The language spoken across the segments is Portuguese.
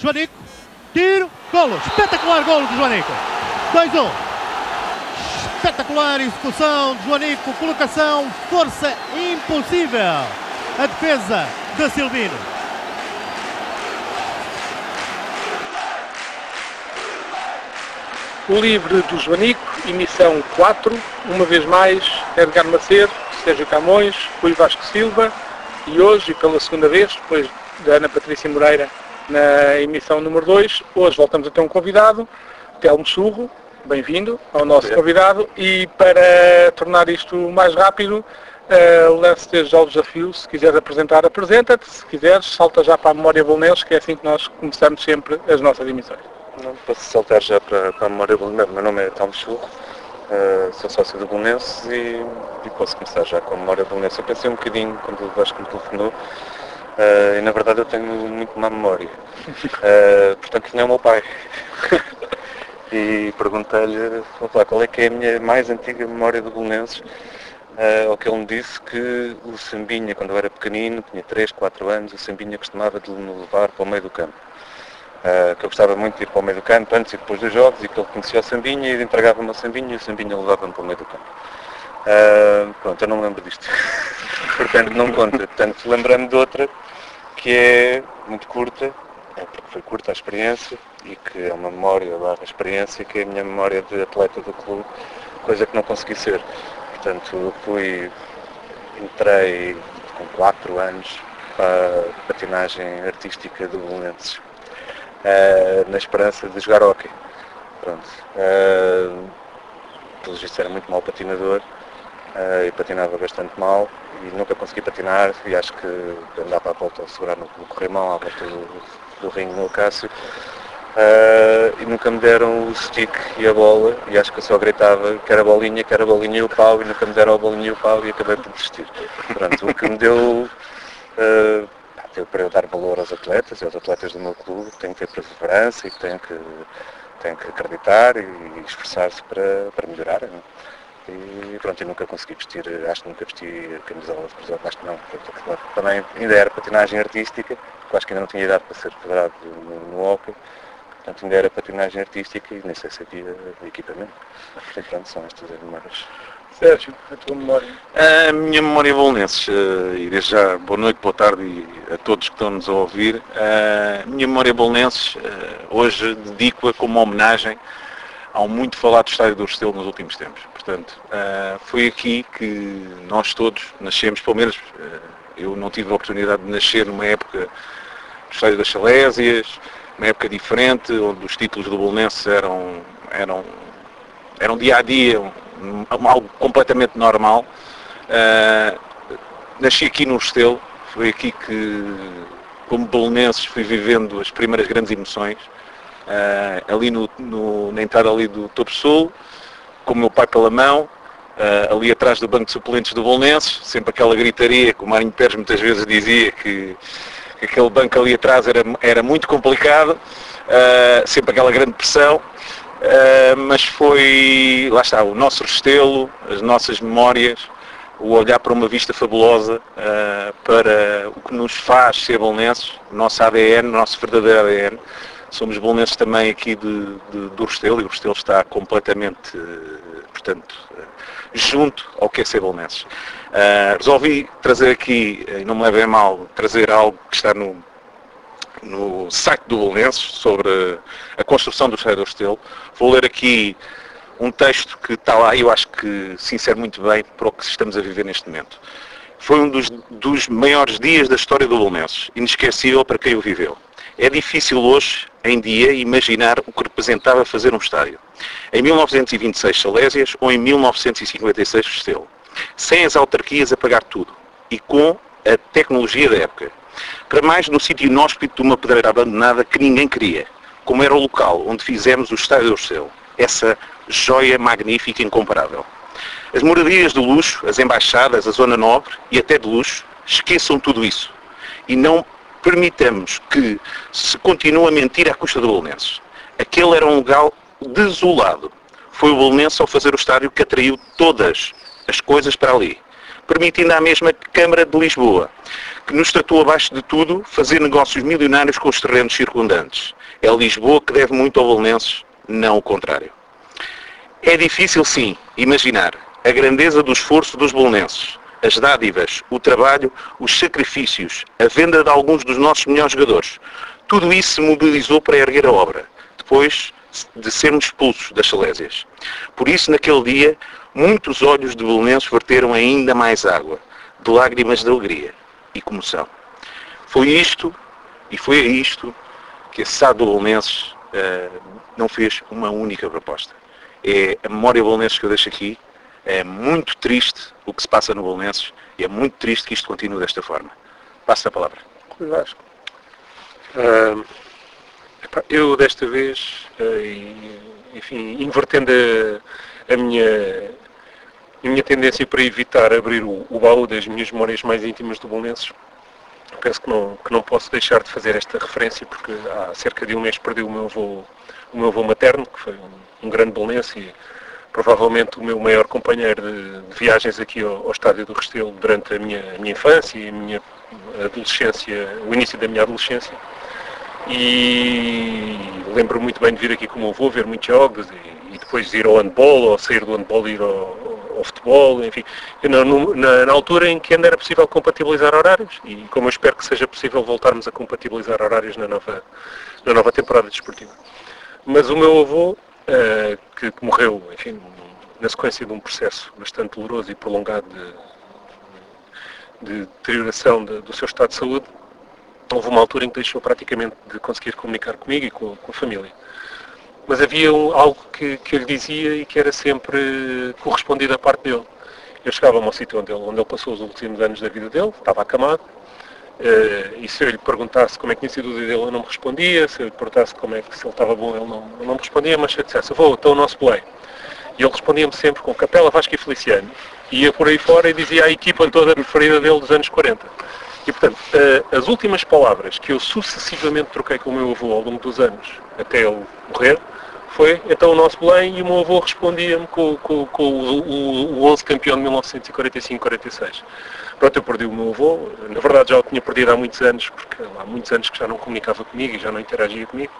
Joanico, tiro, golo, espetacular golo de Joanico. 2-1. Espetacular execução de Joanico, colocação, força impossível. A defesa de Silvino. O livre do Joanico, emissão 4, uma vez mais, Edgar Macedo, Sérgio Camões, Rui Vasco Silva e hoje, pela segunda vez, depois da Ana Patrícia Moreira na emissão número 2, hoje voltamos a ter um convidado, Telmo Churro, bem-vindo ao nosso convidado e para tornar isto mais rápido, uh, lanço-te já o desafio, se quiseres apresentar, apresenta-te, se quiseres, salta já para a memória bolonense, que é assim que nós começamos sempre as nossas emissões. Não posso saltar já para, para a memória bolonense. Meu nome é Telmo Churro, uh, sou sócio do Bolonense e, e, posso começar já com a memória bolonense. Eu pensei um bocadinho quando o Vasco me telefonou uh, e na verdade eu tenho muito má memória. Uh, portanto, tinha o meu pai. e perguntei-lhe qual é que é a minha mais antiga memória do Bolonenses. Uh, ao que ele me disse que o Sambinha, quando eu era pequenino, tinha 3, 4 anos, o Sambinha costumava de me levar para o meio do campo. Uh, que eu gostava muito de ir para o meio do campo antes e depois dos jogos e que ele conhecia o Sambinha e entregava-me o Sambinha e o Sambinha levava-me para o meio do campo. Uh, pronto, eu não me lembro disto. Portanto, não conta. Portanto, lembrando de outra que é muito curta, é porque foi curta a experiência e que é uma memória barra experiência que é a minha memória de atleta do clube, coisa que não consegui ser. Portanto, fui, entrei com 4 anos para a patinagem artística do Belenenses uh, na esperança de jogar hockey. Pronto. Uh, pelo visto era muito mau patinador uh, e patinava bastante mal e nunca consegui patinar e acho que andava à volta a segurar no, no corrimão, à volta do, do ringue no Cássio. Uh, e nunca me deram o stick e a bola e acho que eu só gritava que era a bolinha, que era a bolinha e o pau e nunca me deram a bolinha e o pau e acabei por desistir. Pronto, o que me deu uh, para eu dar valor aos atletas e aos atletas do meu clube, têm que ter perseverança e têm que, que acreditar e esforçar-se para, para melhorar. Não? E pronto, eu nunca consegui vestir, acho que nunca vesti camisola de cruzado, acho que não. Também ainda era patinagem artística, porque acho que ainda não tinha idade para ser federado no, no hockey. Portanto, ainda era patinagem artística e nem sei se havia equipamento. Portanto, pronto, são estas as memórias. Sérgio, a tua memória? A minha memória bolonenses, uh, e desde já boa noite, boa tarde a todos que estão-nos a ouvir. A minha memória bolonenses, uh, hoje dedico-a como homenagem ao muito falado estádio do Restelo nos últimos tempos. Portanto, foi aqui que nós todos nascemos, pelo menos eu não tive a oportunidade de nascer numa época do estádio das Salésias, uma época diferente, onde os títulos do Bolonense eram, eram, eram dia a dia, um, algo completamente normal. Uh, nasci aqui no Restelo, foi aqui que, como bolonenses, fui vivendo as primeiras grandes emoções. Uh, ali no, no, na entrada ali do Topo Sul, com o meu pai pela mão, uh, ali atrás do banco de suplentes do Bolonenses, sempre aquela gritaria que o Marinho Pérez muitas vezes dizia que, que aquele banco ali atrás era, era muito complicado, uh, sempre aquela grande pressão. Uh, mas foi, lá está, o nosso restelo, as nossas memórias, o olhar para uma vista fabulosa, para o que nos faz ser bolonenses, o nosso ADN, o nosso verdadeiro ADN. Somos bolonenses também aqui de, de, do Restelo e o Restelo está completamente, uh, portanto, junto ao que é ser bolonenses. resolvi trazer aqui, e não me levem mal, trazer algo que está no, no site do Bolonenses sobre a construção do Estádio do Restelo. Vou ler aqui um texto que está lá e eu acho que se insere muito bem para o que estamos a viver neste momento. Foi um dos, dos maiores dias da história do Bolonenses, inesquecível para quem o viveu. É difícil hoje, em dia, imaginar o que representava fazer um estádio. Em 1926 Salésias ou em 1956 Restelo. Sem as autarquias a pagar tudo e com a tecnologia da época. Para mais no sítio inóspito de uma pedreira abandonada que ninguém queria, como era o local onde fizemos o Estádio do Céu, essa joia magnífica e incomparável. As moradias de luxo, as embaixadas, a zona nobre e até de luxo, esqueçam tudo isso e não permitamos que se continue a mentir à custa do Bolonenses. Aquele era um lugar desolado. Foi o Bolonense ao fazer o estádio que atraiu todas as coisas para ali. permitindo à mesma Câmara de Lisboa, que nos tratou abaixo de tudo, fazer negócios milionários com os terrenos circundantes. É Lisboa que deve muito ao Belenenses, não o contrário. É difícil, sim, imaginar a grandeza do esforço dos belenenses, as dádivas, o trabalho, os sacrifícios, a venda de alguns dos nossos melhores jogadores. Tudo isso se mobilizou para erguer a obra, depois de sermos expulsos das Salésias. Por isso, naquele dia, muitos olhos de belenenses verteram ainda mais água, de lágrimas de alegria e comoção. Foi isto, e foi a isto, que a SAD do Belenenses uh, não fez uma única proposta. É a memória Belenenses que eu deixo aqui, é muito triste o que se passa no Belenenses e é muito triste que isto continue desta forma. Passo a palavra. Rui Vasco. Eu desta vez, uh, enfim, invertendo a, a, minha, a minha tendência para evitar abrir o, o baú das minhas memórias mais íntimas do Belenenses, penso que não, que não posso deixar de fazer esta referência porque há cerca de um mês perdi o meu avô, o meu avô materno, que foi um, um grande belenense e provavelmente o meu maior companheiro de, viagens aqui ao, ao, estádio do Restelo durante a minha, a minha infância e a minha adolescência, o início da minha adolescência. E lembro muito bem de vir aqui com o meu avô, ver muitos jogos e, e depois ir ao handball, ou sair do handball e ir ao, ao futebol, enfim, na, na, na, altura em que ainda era possível compatibilizar horários e como eu espero que seja possível voltarmos a compatibilizar horários na nova, na nova temporada desportiva. Mas o meu avô uh, que, que, morreu, enfim, na sequência de um processo bastante doloroso e prolongado de, de deterioração de, do seu estado de saúde, houve uma altura em que deixou praticamente de conseguir comunicar comigo e com, com a família. Mas havia um, algo que, que eu lhe dizia e que era sempre correspondido à parte dele. Eu chegava ao sítio onde ele, onde ele passou os últimos anos da vida dele, estava acamado, Uh, e se eu lhe perguntasse como é que tinha sido o dia dele, ele não me respondia. Se eu lhe perguntasse como é que se ele estava bom, ele não, não me respondia. Mas se eu dissesse, vou, então o nosso play. E ele respondia-me sempre com Capela, Vasco e Feliciano. E ia por aí fora e dizia a equipa toda preferida dele dos anos 40. E, portanto, uh, as últimas palavras que eu sucessivamente troquei com o meu avô ao longo dos anos, até ele morrer, foi então o nosso Belém e o meu avô respondia-me com, com, com o, o, o 11 campeão de 1945-46. Pronto, eu perdi o meu avô, na verdade já o tinha perdido há muitos anos, porque há muitos anos que já não comunicava comigo e já não interagia comigo,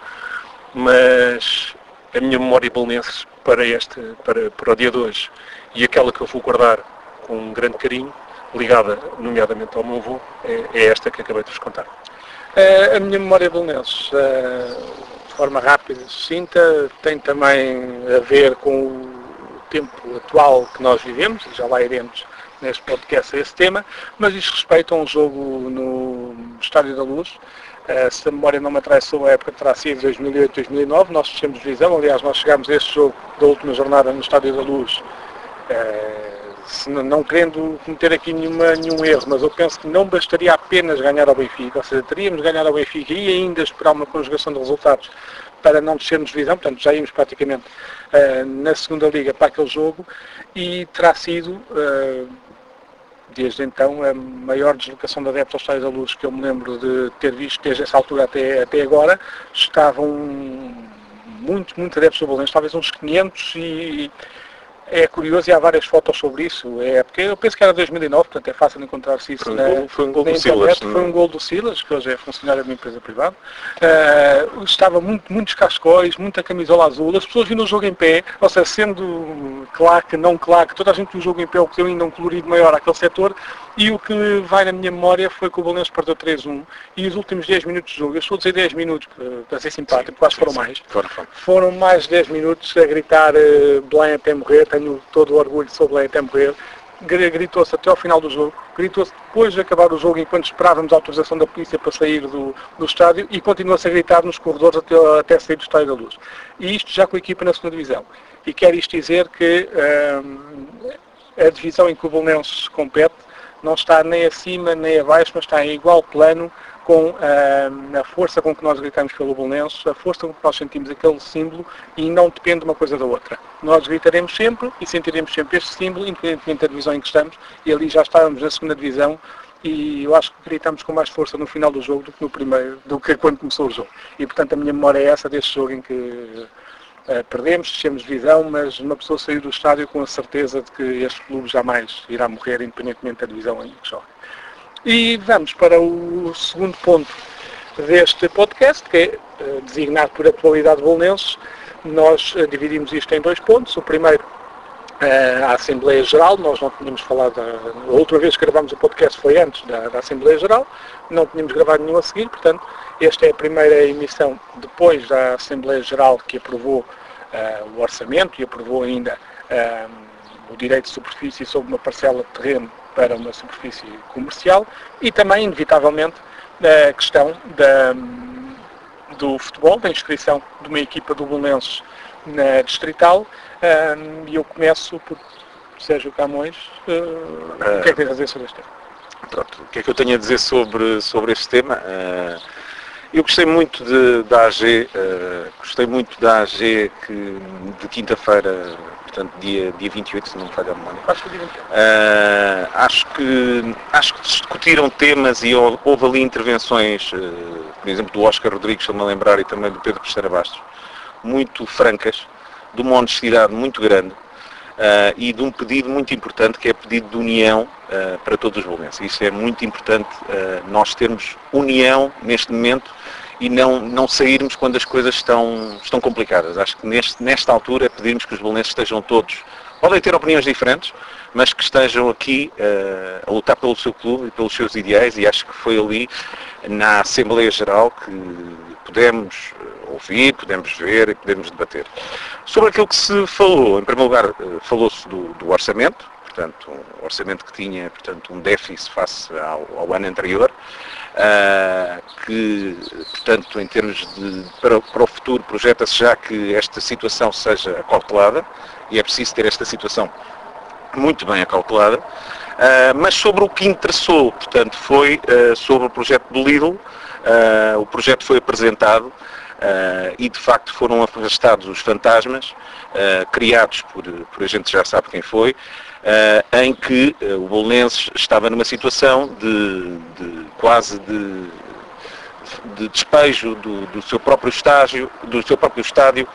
mas a minha memória belenense para, este, para, para o dia de hoje e aquela que eu vou guardar com um grande carinho, ligada nomeadamente ao meu avô, é, é esta que acabei de vos contar. A minha memória belenense, uh, de forma rápida e sucinta, tem também a ver com o tempo atual que nós vivemos, já lá iremos neste podcast a esse tema, mas diz respeito a um jogo no Estádio da Luz. Uh, se a memória não me atraiçou, a época terá sido 2008-2009, nós fechamos divisão, aliás nós chegámos a este jogo da última jornada no Estádio da Luz, uh, não, não, querendo cometer aqui nenhuma, nenhum erro, mas eu penso que não bastaria apenas ganhar ao Benfica, ou seja, teríamos ganhar ao Benfica e ainda esperar uma conjugação de resultados para não descermos divisão, portanto já íamos praticamente uh, na segunda liga para aquele jogo e terá sido desde então a maior deslocação de adeptos ao Estádio da Luz que eu me lembro de ter visto desde essa altura até, até agora, estavam muitos, muitos adeptos do Bolonense, talvez uns 500 e é curioso e há várias fotos sobre isso. É, porque eu penso que era 2009, portanto é fácil encontrar-se isso foi um na, gol, foi um gol do. Silas, foi um gol do Silas, que hoje é funcionário de uma empresa privada. Uh, estava muito, muitos cascóis, muita camisola azul. As pessoas vindo o jogo em pé, ou seja, sendo claque, não claque, toda a gente viu o jogo em pé, o que deu ainda um colorido maior àquele setor. E o que vai na minha memória foi que o Bolonense perdeu 3-1 e os últimos 10 minutos de jogo, eu estou a dizer 10 minutos para ser simpático, porque acho que foram mais, Foram, foram. foram mais de 10 minutos a gritar uh, Belém até morrer, tenho todo o orgulho sobre até morrer. Gr- Gritou-se até ao final do jogo, gritou-se depois de acabar o jogo, enquanto esperávamos a autorização da polícia para sair do, do estádio, e continua-se a gritar nos corredores até, até sair do estádio da luz. E isto já com a equipa na segunda divisão. E quer isto dizer que hum, a divisão em que o Bolonense compete não está nem acima nem abaixo, mas está em igual plano com ah, a força com que nós gritamos pelo Bolonense, a força com que nós sentimos aquele símbolo e não depende uma coisa da outra. Nós gritaremos sempre e sentiremos sempre este símbolo, independentemente da divisão em que estamos, e ali já estávamos na segunda divisão e eu acho que gritamos com mais força no final do jogo do que no primeiro, do que quando começou o jogo. E portanto a minha memória é essa deste jogo em que Uh, perdemos, descemos de divisão, mas uma pessoa sair do estádio com a certeza de que este clube jamais irá morrer, independentemente da divisão em que joga. E vamos para o segundo ponto deste podcast, que é uh, designado por atualidade bolonenses. Nós uh, dividimos isto em dois pontos. O primeiro a Assembleia Geral, nós não tínhamos falado, a última vez que gravámos o podcast foi antes da, da, Assembleia Geral, não tínhamos gravado nenhum a seguir, portanto, esta é a primeira emissão depois da Assembleia Geral que aprovou uh, o orçamento e aprovou ainda uh, o direito de superfície sobre uma parcela de terreno para uma superfície comercial e também, inevitavelmente, a questão da, do futebol, da inscrição de uma equipa do Belenenses na Distrital e eu começo por Sérgio Camões. Uh, o que é que tens a dizer sobre este tema? Pronto, o que é que eu tenho a dizer sobre, sobre este tema? Uh, eu gostei muito de, da AG, uh, gostei muito da AG que de quinta-feira, portanto dia, dia 28, se não me falha a memória. Acho que dia 28. Uh, acho, que, acho que discutiram temas e houve, ali intervenções, por exemplo, do Oscar Rodrigues, estou-me a lembrar, e também do Pedro Cristina Bastos, muito francas, de uma honestidade muito grande uh, e de um pedido muito importante que é pedido de união uh, para todos os bolonenses. Isso é muito importante, uh, nós termos união neste momento e não, não sairmos quando as coisas estão, estão complicadas. Acho que neste, nesta altura pedirmos que os bolonenses estejam todos, podem ter opiniões diferentes, mas que estejam aqui uh, a lutar pelo seu clube e pelos seus ideais e acho que foi ali na Assembleia Geral que pudemos ouvir, podemos ver e podemos debater. Sobre aquilo que se falou, em primeiro lugar, eh, falou-se do, do, orçamento, portanto, um orçamento que tinha portanto, um déficit face ao, ao ano anterior, uh, que, portanto, em termos de, para, para o futuro, projeta-se já que esta situação seja acautelada, e é preciso ter esta situação muito bem acautelada, uh, mas sobre o que interessou, portanto, foi uh, sobre o projeto do Lidl, o projeto foi apresentado Uh, e de facto foram afastados os fantasmas, uh, criados por, por a gente já sabe quem foi, uh, em que o Bolonenses estava numa situação de, de quase de, de despejo do, do, seu próprio estágio, do seu próprio estádio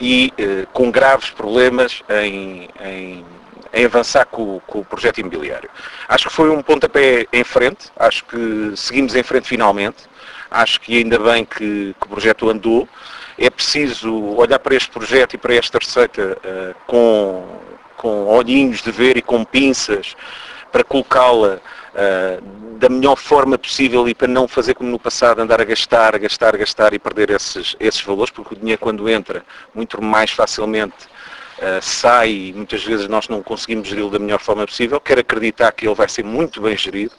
e com graves problemas em, em em avançar com, com, o projeto imobiliário. Acho que foi um pontapé em frente, acho que seguimos em frente finalmente. Acho que ainda bem que, que o projeto andou. É preciso olhar para este projeto e para esta receita uh, com, com olhinhos de ver e com pinças para colocá-la uh, da melhor forma possível e para não fazer como no passado, andar a gastar, a gastar, a gastar e perder esses, esses valores, porque o dinheiro quando entra muito mais facilmente uh, sai e muitas vezes nós não conseguimos geri-lo da melhor forma possível. Quero acreditar que ele vai ser muito bem gerido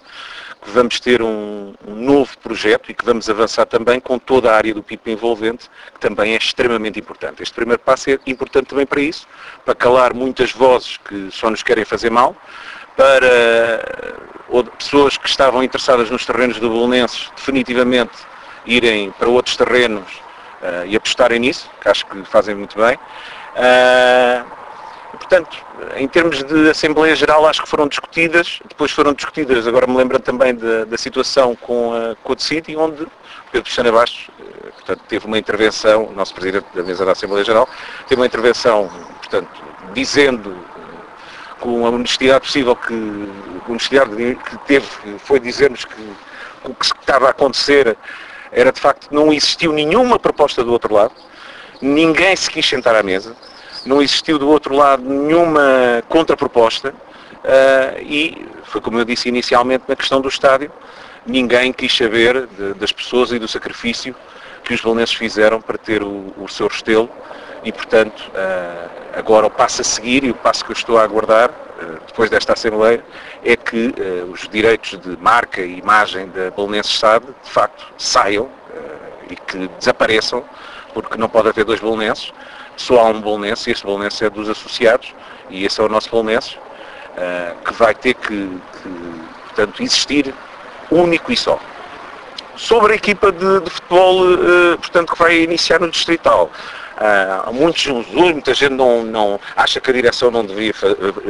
que vamos ter um, um, novo projeto e que vamos avançar também com toda a área do PIB envolvente, que também é extremamente importante. Este primeiro passo é importante também para isso, para calar muitas vozes que só nos querem fazer mal, para pessoas que estavam interessadas nos terrenos do Bolonenses definitivamente irem para outros terrenos uh, e apostarem nisso, que acho que fazem muito bem. Uh, Portanto, em termos de Assembleia Geral, acho que foram discutidas, depois foram discutidas, agora me lembro também da, da situação com a Code City, onde Pedro Cristiano Bastos eh, portanto, teve uma intervenção, o nosso Presidente da Mesa da Assembleia Geral, teve uma intervenção, portanto, dizendo com a honestidade possível que, a honestidade que teve, foi dizer-nos que o que estava a acontecer era de facto não existiu nenhuma proposta do outro lado, ninguém se quis sentar à mesa, não existiu do outro lado nenhuma contraproposta uh, e foi como eu disse inicialmente na questão do estádio, ninguém quis saber de, das pessoas e do sacrifício que os valonenses fizeram para ter o, o seu restelo e portanto uh, agora o passo a seguir e o passo que eu estou a aguardar uh, depois desta Assembleia é que os direitos de marca e imagem da Belenenses SAD de facto saiam e que desapareçam porque não pode haver dois belenenses só há um bolonense e este bolonense é dos associados e esse é o nosso bolonense uh, que vai ter que, que, portanto, existir único e só. Sobre a equipa de, de futebol, uh, portanto, que vai iniciar no Distrital, Uh, muitos, muita gente não, não, acha que a direção não devia,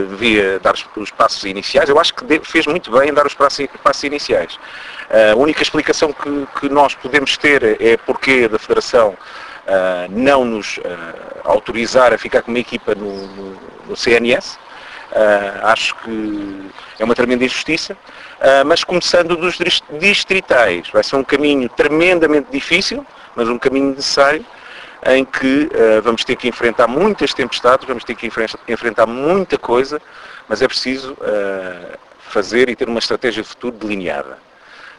devia dar os, os, passos iniciais. Eu acho que fez muito bem em dar os passos, passos iniciais. Uh, a única explicação que, que, nós podemos ter é porque da Federação não nos autorizar a ficar com uma equipa no, no, no CNS. acho que é uma tremenda injustiça, mas começando dos distritais, vai ser um caminho tremendamente difícil, mas um caminho necessário, em que uh, vamos ter que enfrentar muitas tempestades, vamos ter que enfrentar muita coisa, mas é preciso uh, fazer e ter uma estratégia de futuro delineada.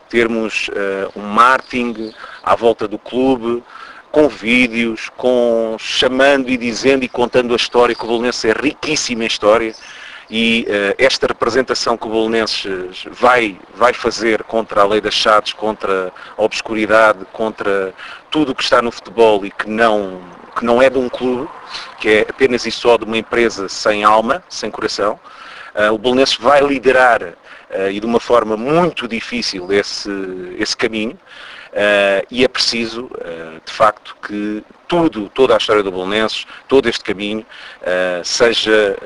Termos uh, um marketing à volta do clube, com vídeos, com chamando e dizendo e contando a história, que o Bolonense é riquíssimo em história, e uh, esta representação que o Bolonenses vai, vai fazer contra a lei das chaves, contra a obscuridade, contra tudo o que está no futebol e que não, que não é de um clube, que é apenas e só de uma empresa sem alma, sem coração, uh, o Bolonenses vai liderar uh, e de uma forma muito difícil esse, esse caminho. E é preciso, de facto, que tudo, toda a história do Bolonenses, todo este caminho, seja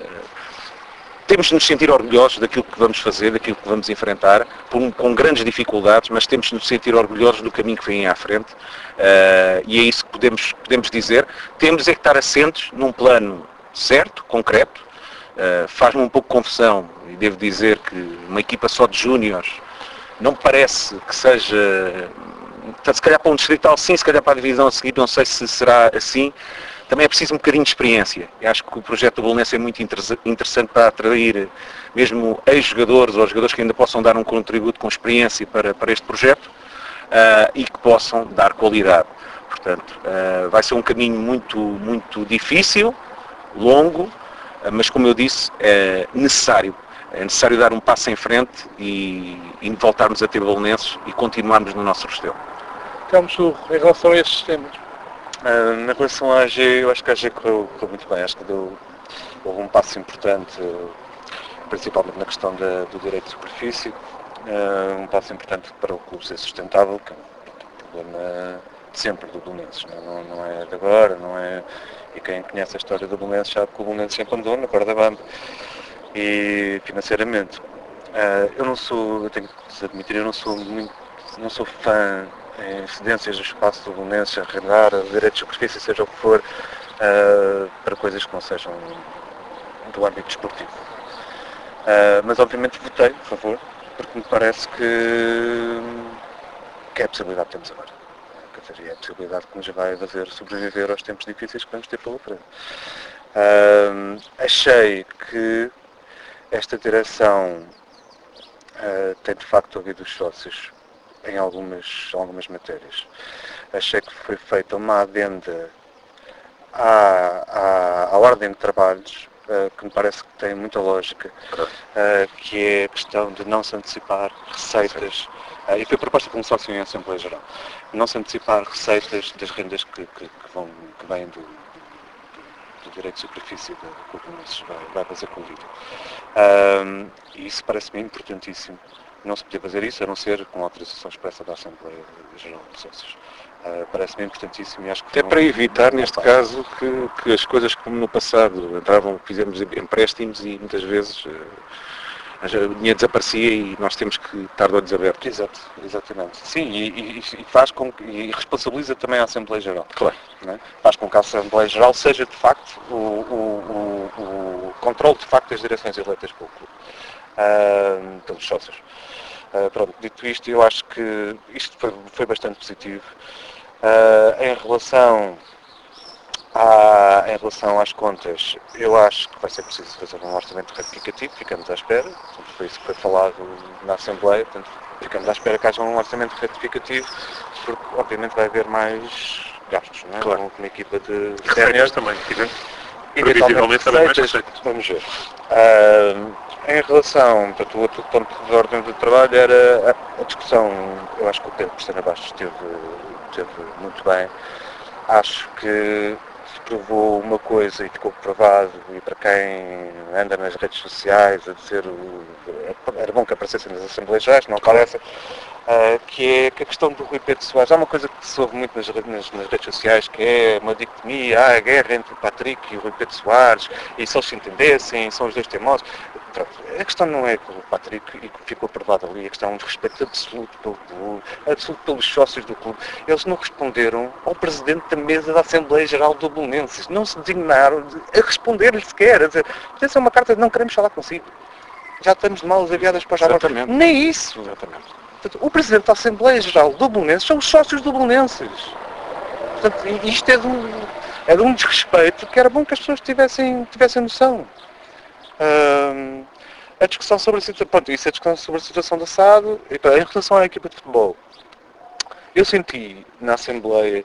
temos de nos sentir orgulhosos daquilo que vamos fazer, daquilo que vamos enfrentar, com, grandes dificuldades, mas temos de nos sentir orgulhosos do caminho que vem à frente. Uh, e é isso que podemos, podemos dizer. Temos é que estar assentos num plano certo, concreto. Uh, Faz-me um pouco confusão, e devo dizer que uma equipa só de júniores não parece que seja. Se calhar para um distrital sim, se calhar para a divisão a seguir, não sei se será assim também é preciso um bocadinho de experiência. Eu acho que o projeto do Bolonense é muito interessante para atrair mesmo ex-jogadores ou jogadores que ainda possam dar um contributo com experiência para, para este projeto uh, e que possam dar qualidade. Portanto, uh, vai ser um caminho muito, muito difícil, longo, uh, mas como eu disse, é necessário. É necessário dar um passo em frente e, e voltarmos a ter bolonenses e continuarmos no nosso restelo. Telmo em relação a estes temas, Uh, na relação à AG, eu acho que a AG correu, correu muito bem. Acho que deu, houve um passo importante, principalmente na questão da, do direito de superfície. Uh, um passo importante para o clube ser sustentável, que é um problema de sempre do Belenenses. Não, não, não, é de agora, não é... E quem conhece a história do Belenenses sabe que o Belenenses sempre andou na corda bamba. E financeiramente. Uh, eu não sou, eu tenho que admitir, eu não sou muito, não sou fã em cedências do espaço do Belenenses, arrendar direitos de superfície, seja o que for, uh, para coisas que não sejam do âmbito desportivo. Uh, mas obviamente votei a favor, porque me parece que, que é a possibilidade que temos agora. Quer dizer, é a possibilidade que nos vai fazer sobreviver aos tempos difíceis que vamos ter pela frente. Uh, achei que esta direção uh, tem de facto ouvido os sócios em algumas, algumas matérias. Achei que foi feita uma adenda à, à, à ordem de trabalhos uh, que me parece que tem muita lógica, uh, que é a questão de não se antecipar receitas, uh, e foi proposta como sócio em Assembleia Geral, não se antecipar receitas das rendas que, que, que vão, que vêm do, do direito de superfície que o vai, vai fazer com o vídeo. isso parece-me importantíssimo não se podia fazer isso a não ser com autorização expressa da Assembleia Geral de Sócios. Uh, Parece-me importantíssimo e acho que... É para evitar, neste caso, que, que, as coisas como no passado entravam, fizemos empréstimos e muitas vezes uh, o dinheiro desaparecia e nós temos que estar de olhos abertos. Exato, exatamente. Sim, e, e, faz com que, e responsabiliza também a Assembleia Geral. Claro. É? Faz com que a Assembleia Geral seja de facto o, o, o, o controle de facto das direções eleitas pelo clube, uh, pelos sócios. Uh, pronto, dito isto, eu acho que isto foi, foi bastante positivo. Uh, em, relação à, em relação às contas, eu acho que vai ser preciso fazer um orçamento retificativo, ficamos à espera, foi isso que foi falado na Assembleia, portanto, ficamos à espera que haja um orçamento retificativo, porque obviamente vai haver mais gastos, não é? Claro. Com uma equipa de receitas também, eventualmente também mais receitas. Vamos ver. Uh, em relação, portanto, o outro ponto de ordem do trabalho era a, discussão, eu acho que o Pedro Cristiano Bastos esteve, esteve muito bem. Acho que se provou uma coisa e ficou provado, e para quem anda nas redes sociais a dizer o, era bom que aparecessem nas Assembleias Gerais, não aparecem, Uh, que é que a questão do Rui Pedro Soares, há uma coisa que se ouve muito nas, nas, nas, redes sociais, que é uma dicotomia, há a guerra entre o Patrick e o Rui Pedro Soares, e se eles se entendessem, são os dois teimosos. A questão não é com o Patrick e que ficou aprovado ali, a questão é um respeito absoluto pelo clube, absoluto pelos sócios do clube. Eles não responderam ao presidente da mesa da Assembleia Geral do Bolonenses, não se designaram a responder-lhe sequer, a dizer, essa é uma carta de não queremos falar consigo. Já estamos de malas aviadas para já Nem isso. Exatamente. Portanto, o Presidente da Assembleia Geral do Bolonenses são os sócios do Bolonenses. Portanto, isto é de, um, é de um desrespeito que era bom que as pessoas tivessem, tivessem noção. a discussão sobre a situação, pronto, isso é a discussão sobre a situação do SAD, e, em relação à equipa de futebol, eu senti na Assembleia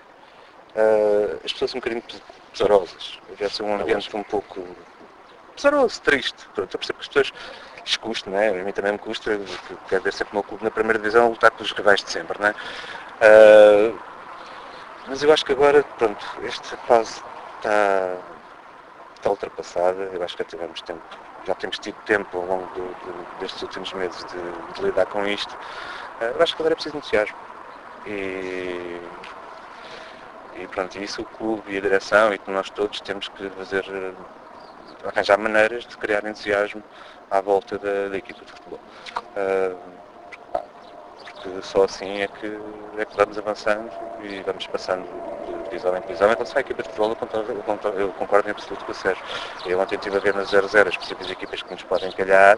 uh, as pessoas um bocadinho pesarosas. Havia assim, um ambiente um pouco pesaroso, triste. Pronto, eu percebo que as pessoas lhes custa, né? a mim também me custa, quero ver sempre o meu clube na primeira divisão a lutar pelos rivais de sempre. Uh, mas eu acho que agora, pronto, esta fase está, está ultrapassada, eu acho que já tivemos tempo, já temos tido tempo ao longo do, do, destes últimos meses de, de, lidar com isto. Uh, eu acho que agora é preciso entusiasmo. E, e pronto, isso o clube e a direção e nós todos temos que fazer arranjar maneiras de criar entusiasmo à volta da, da equipa de futebol. Uh, porque só assim é que, é que vamos avançando e vamos passando de divisão em divisão. Em relação à equipa de futebol, eu concordo, eu concordo em absoluto com o Sérgio. Eu ontem estive a ver nas 0-0 as possíveis equipas que nos podem calhar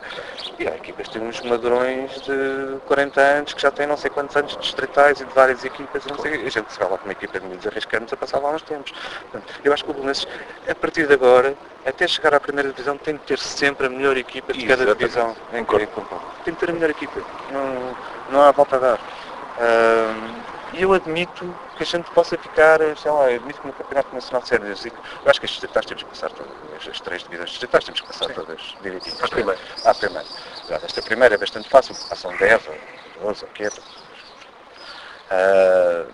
e há equipas que têm uns madrões de 40 anos que já têm não sei quantos anos de distritais e de várias equipas. Não sei, a gente se vai lá com uma equipa de miúdos arriscamos a passar lá uns tempos. Portanto, eu acho que o Belenenses, a partir de agora, até chegar à primeira divisão, tem de ter sempre a melhor equipa de cada divisão. Em, em, tem de ter a melhor equipa. Não, não há volta a dar. E eu admito que a gente possa ficar, sei lá, admito que no Campeonato Nacional de Séries, eu acho que estes distritais temos que passar todas, as três divisões distritais temos que passar Sim. todas direitinhas. À primeira. À primeira. Esta primeira é bastante fácil, passam 10 ou 12 ou 15. Uh,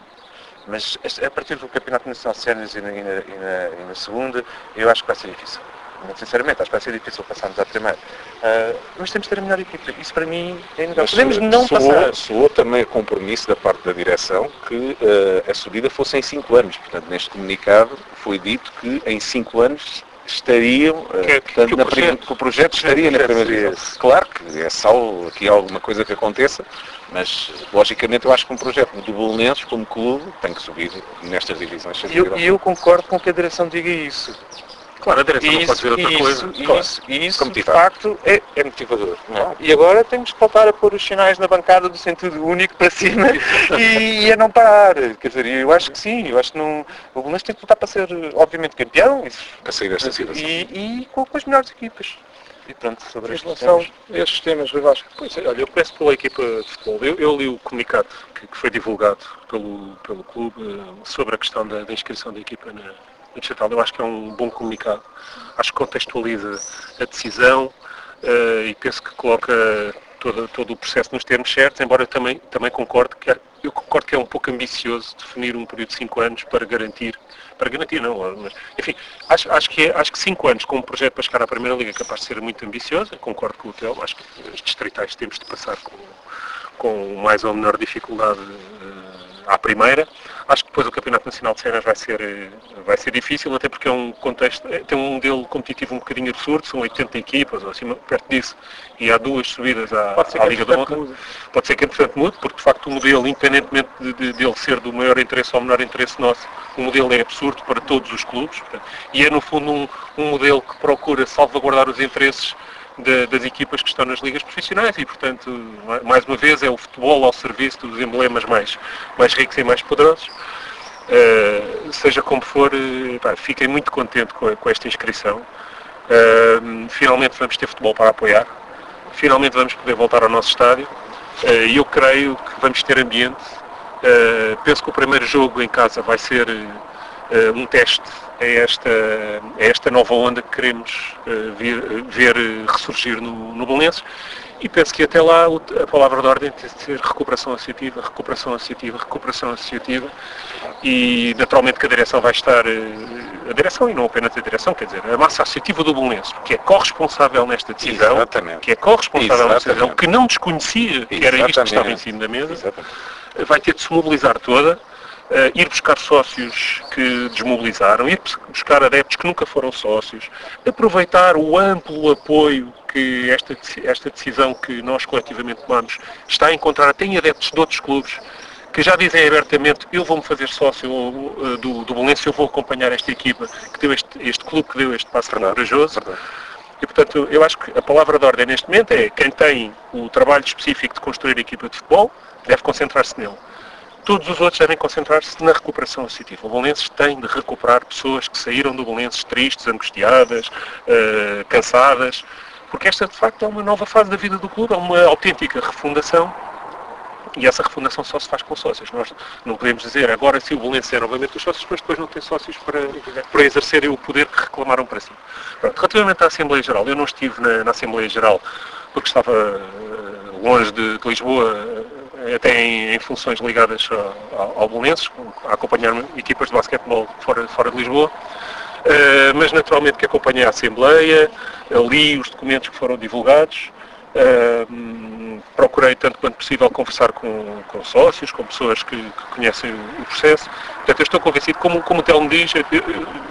mas a partir do Campeonato Nacional de Séniores e, e, e, na segunda, eu acho que vai ser difícil. Muito sinceramente, acho que vai ser difícil passarmos à primeira. Uh, mas temos de ter a melhor equipa. Isso para mim é inegável. Podemos não soou, passar. Soou também compromisso da parte da direção que uh, a subida fosse em 5 anos. Portanto, neste comunicado foi dito que em 5 anos estariam, uh, que, portanto, que, o, projeto, que o projeto estaria na primeira divisão. Claro que é só aqui alguma coisa que aconteça, mas, logicamente, eu acho que um projeto do Bolonenses, como clube, tem que subir nestas divisões. E eu, eu, concordo com que a direção diga isso. Claro, a direção isso, não pode dizer outra isso, coisa. Claro. Isso, isso de facto, é, é motivador. É? E agora temos que voltar a pôr os sinais na bancada do sentido único para cima e, e, a não parar. Quer dizer, eu acho que sim, eu acho que não, o Bolonenses tem que lutar para ser, obviamente, campeão. Isso, a sair desta situação. E, e com, com as melhores equipas. E pronto, sobre em relação a estes temas, Rui Vasco, pois é, olha, eu começo pela equipa de futebol. Eu, eu li o comunicado que, que, foi divulgado pelo, pelo clube uh, sobre a questão da, da, inscrição da equipa na Eu acho que é um bom comunicado. Acho que contextualiza a decisão uh, e penso que coloca todo, todo o processo nos termos certos, embora eu também, também concorde que é, eu concordo que é um pouco ambicioso definir um período de 5 anos para garantir para garantir não, mas, enfim, acho, acho, que é, acho que 5 anos com um projeto para chegar à Primeira Liga é capaz de ser muito ambicioso, concordo com o Telmo, acho que os distritais temos de passar com, com mais ou menor dificuldade uh, à Primeira, Acho que depois o Campeonato Nacional de Cenas vai ser, eh, vai ser difícil, até porque é um contexto, é, tem um modelo competitivo um bocadinho absurdo, são 80 equipas ou acima, perto disso, e há duas subidas à, à Liga da Honra. Pode ser que entretanto mude, porque de facto o modelo, independentemente de, de, de, ele ser do maior interesse ou menor interesse nosso, o modelo é absurdo para todos os clubes, portanto, e é no fundo um, um modelo que procura salvaguardar os interesses de, das equipas que estão nas ligas profissionais e, portanto, mais uma vez, é o futebol ao serviço dos emblemas mais, mais ricos e mais poderosos. Uh, seja como for, uh, pá, fiquei muito contente com, com esta inscrição. Uh, finalmente vamos ter futebol para apoiar. Finalmente vamos poder voltar ao nosso estádio. E eu creio que vamos ter ambiente. penso que o primeiro jogo em casa vai ser um teste é esta, é esta nova onda que queremos uh, ver, ver ressurgir no, no Belenenses E penso que até lá a palavra de ordem tem de ser recuperação associativa, recuperação associativa, recuperação associativa e naturalmente que a direção vai estar, eh, a direção e não apenas a direção, quer dizer, a massa associativa do Bolonense, que é corresponsável nesta decisão, Exatamente. que é corresponsável nesta Exatamente. decisão, que não desconhecia que era isto que estava em cima da mesa, Exatamente. vai ter de se mobilizar toda, eh, ir buscar sócios que desmobilizaram, ir buscar adeptos que nunca foram sócios, aproveitar o amplo apoio que esta, esta decisão que nós coletivamente tomamos está a encontrar até em adeptos de outros clubes que já dizem abertamente eu vou-me fazer sócio eh, do, do Belenense, eu vou acompanhar esta equipa, que deu este, este clube que deu este passo corajoso. E, portanto, eu acho que a palavra de ordem neste momento é quem tem o trabalho específico de construir a equipa de futebol deve concentrar-se nele. Todos os outros devem concentrar-se na recuperação associativa. O Belenenses tem de recuperar pessoas que saíram do Belenenses tristes, angustiadas, eh, cansadas, porque esta, de facto, é uma nova fase da vida do clube, é uma autêntica refundação e essa refundação só se faz com sócios. Nós não podemos dizer agora se o Belenenses é novamente os sócios, mas depois não tem sócios para, para exercerem o poder que reclamaram para si. Pronto, relativamente à Assembleia Geral, eu não estive na, na Assembleia Geral porque estava eh, longe de, de Lisboa, até em, em funções ligadas ao, ao, a acompanhar equipas de basquetebol fora, fora de Lisboa. Uh, mas naturalmente que acompanhei a Assembleia, li os documentos que foram divulgados, uh, procurei tanto quanto possível conversar com, com sócios, com pessoas que, que conhecem o, processo. Portanto, eu estou convencido, como, como o Telmo diz, eu,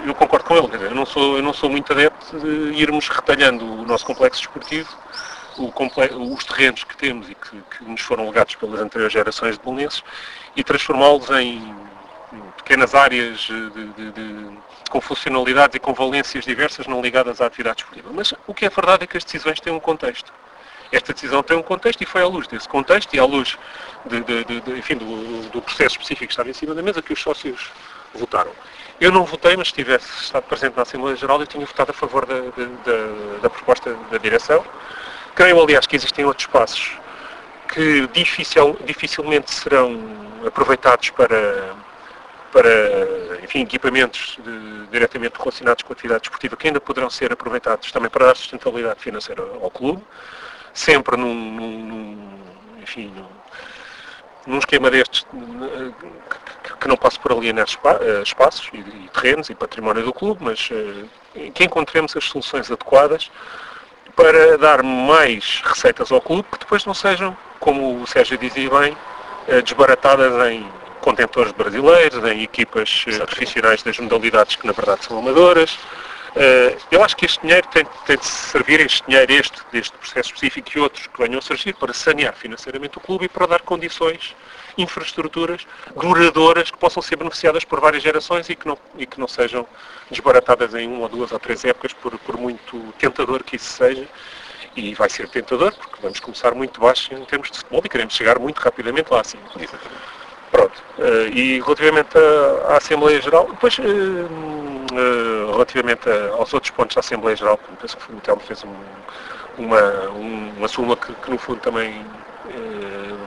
eu- concordo com ele, dizer, eu não, sou, eu não sou muito adepto de irmos retalhando o nosso complexo desportivo, os terrenos que temos e que, que nos foram legados pelas anteriores gerações de bolonenses e transformá-los em pequenas áreas de, de- de- com funcionalidades e com valências diversas não ligadas à atividade esportiva. Mas o que é verdade é que as decisões têm um contexto. Esta decisão tem um contexto e foi à luz desse contexto e à luz enfim, do, do processo específico que estava em cima da mesa que os sócios votaram. Eu não votei, mas se tivesse estado presente na Assembleia Geral eu tinha votado a favor da- da- da proposta da direção. Creio, aliás, que existem outros passos que dificil- dificilmente serão aproveitados para, para enfim, equipamentos de- diretamente relacionados com a atividade desportiva que ainda poderão ser aproveitados também para dar sustentabilidade financeira ao clube, sempre num, num- enfim, num, num esquema destes que, não passe por alienar eh, espaços e, e terrenos e património do clube, mas eh, que encontremos as soluções adequadas para dar mais receitas ao clube que depois não sejam, como o Sérgio dizia bem, eh, desbaratadas em contentores brasileiros, em equipas eh, profissionais das modalidades que na verdade são amadoras. Eh, Eu acho que este dinheiro tem, tem de servir, este dinheiro, este, deste processo específico e outros que venham a surgir, para sanear financeiramente o clube e para dar condições, infraestruturas duradouras que possam ser beneficiadas por várias gerações e que não, e que não sejam desbaratadas em uma ou duas ou três épocas, por, por muito tentador que isso seja. E vai ser tentador, porque vamos começar muito baixo em termos de futebol e queremos chegar muito rapidamente lá acima. Pronto. Eh, e relativamente à, Assembleia Geral, depois, eh, eh, relativamente aos outros pontos da Assembleia Geral, penso que o Telmo fez um, uma, um- uma súmula que, que, no fundo também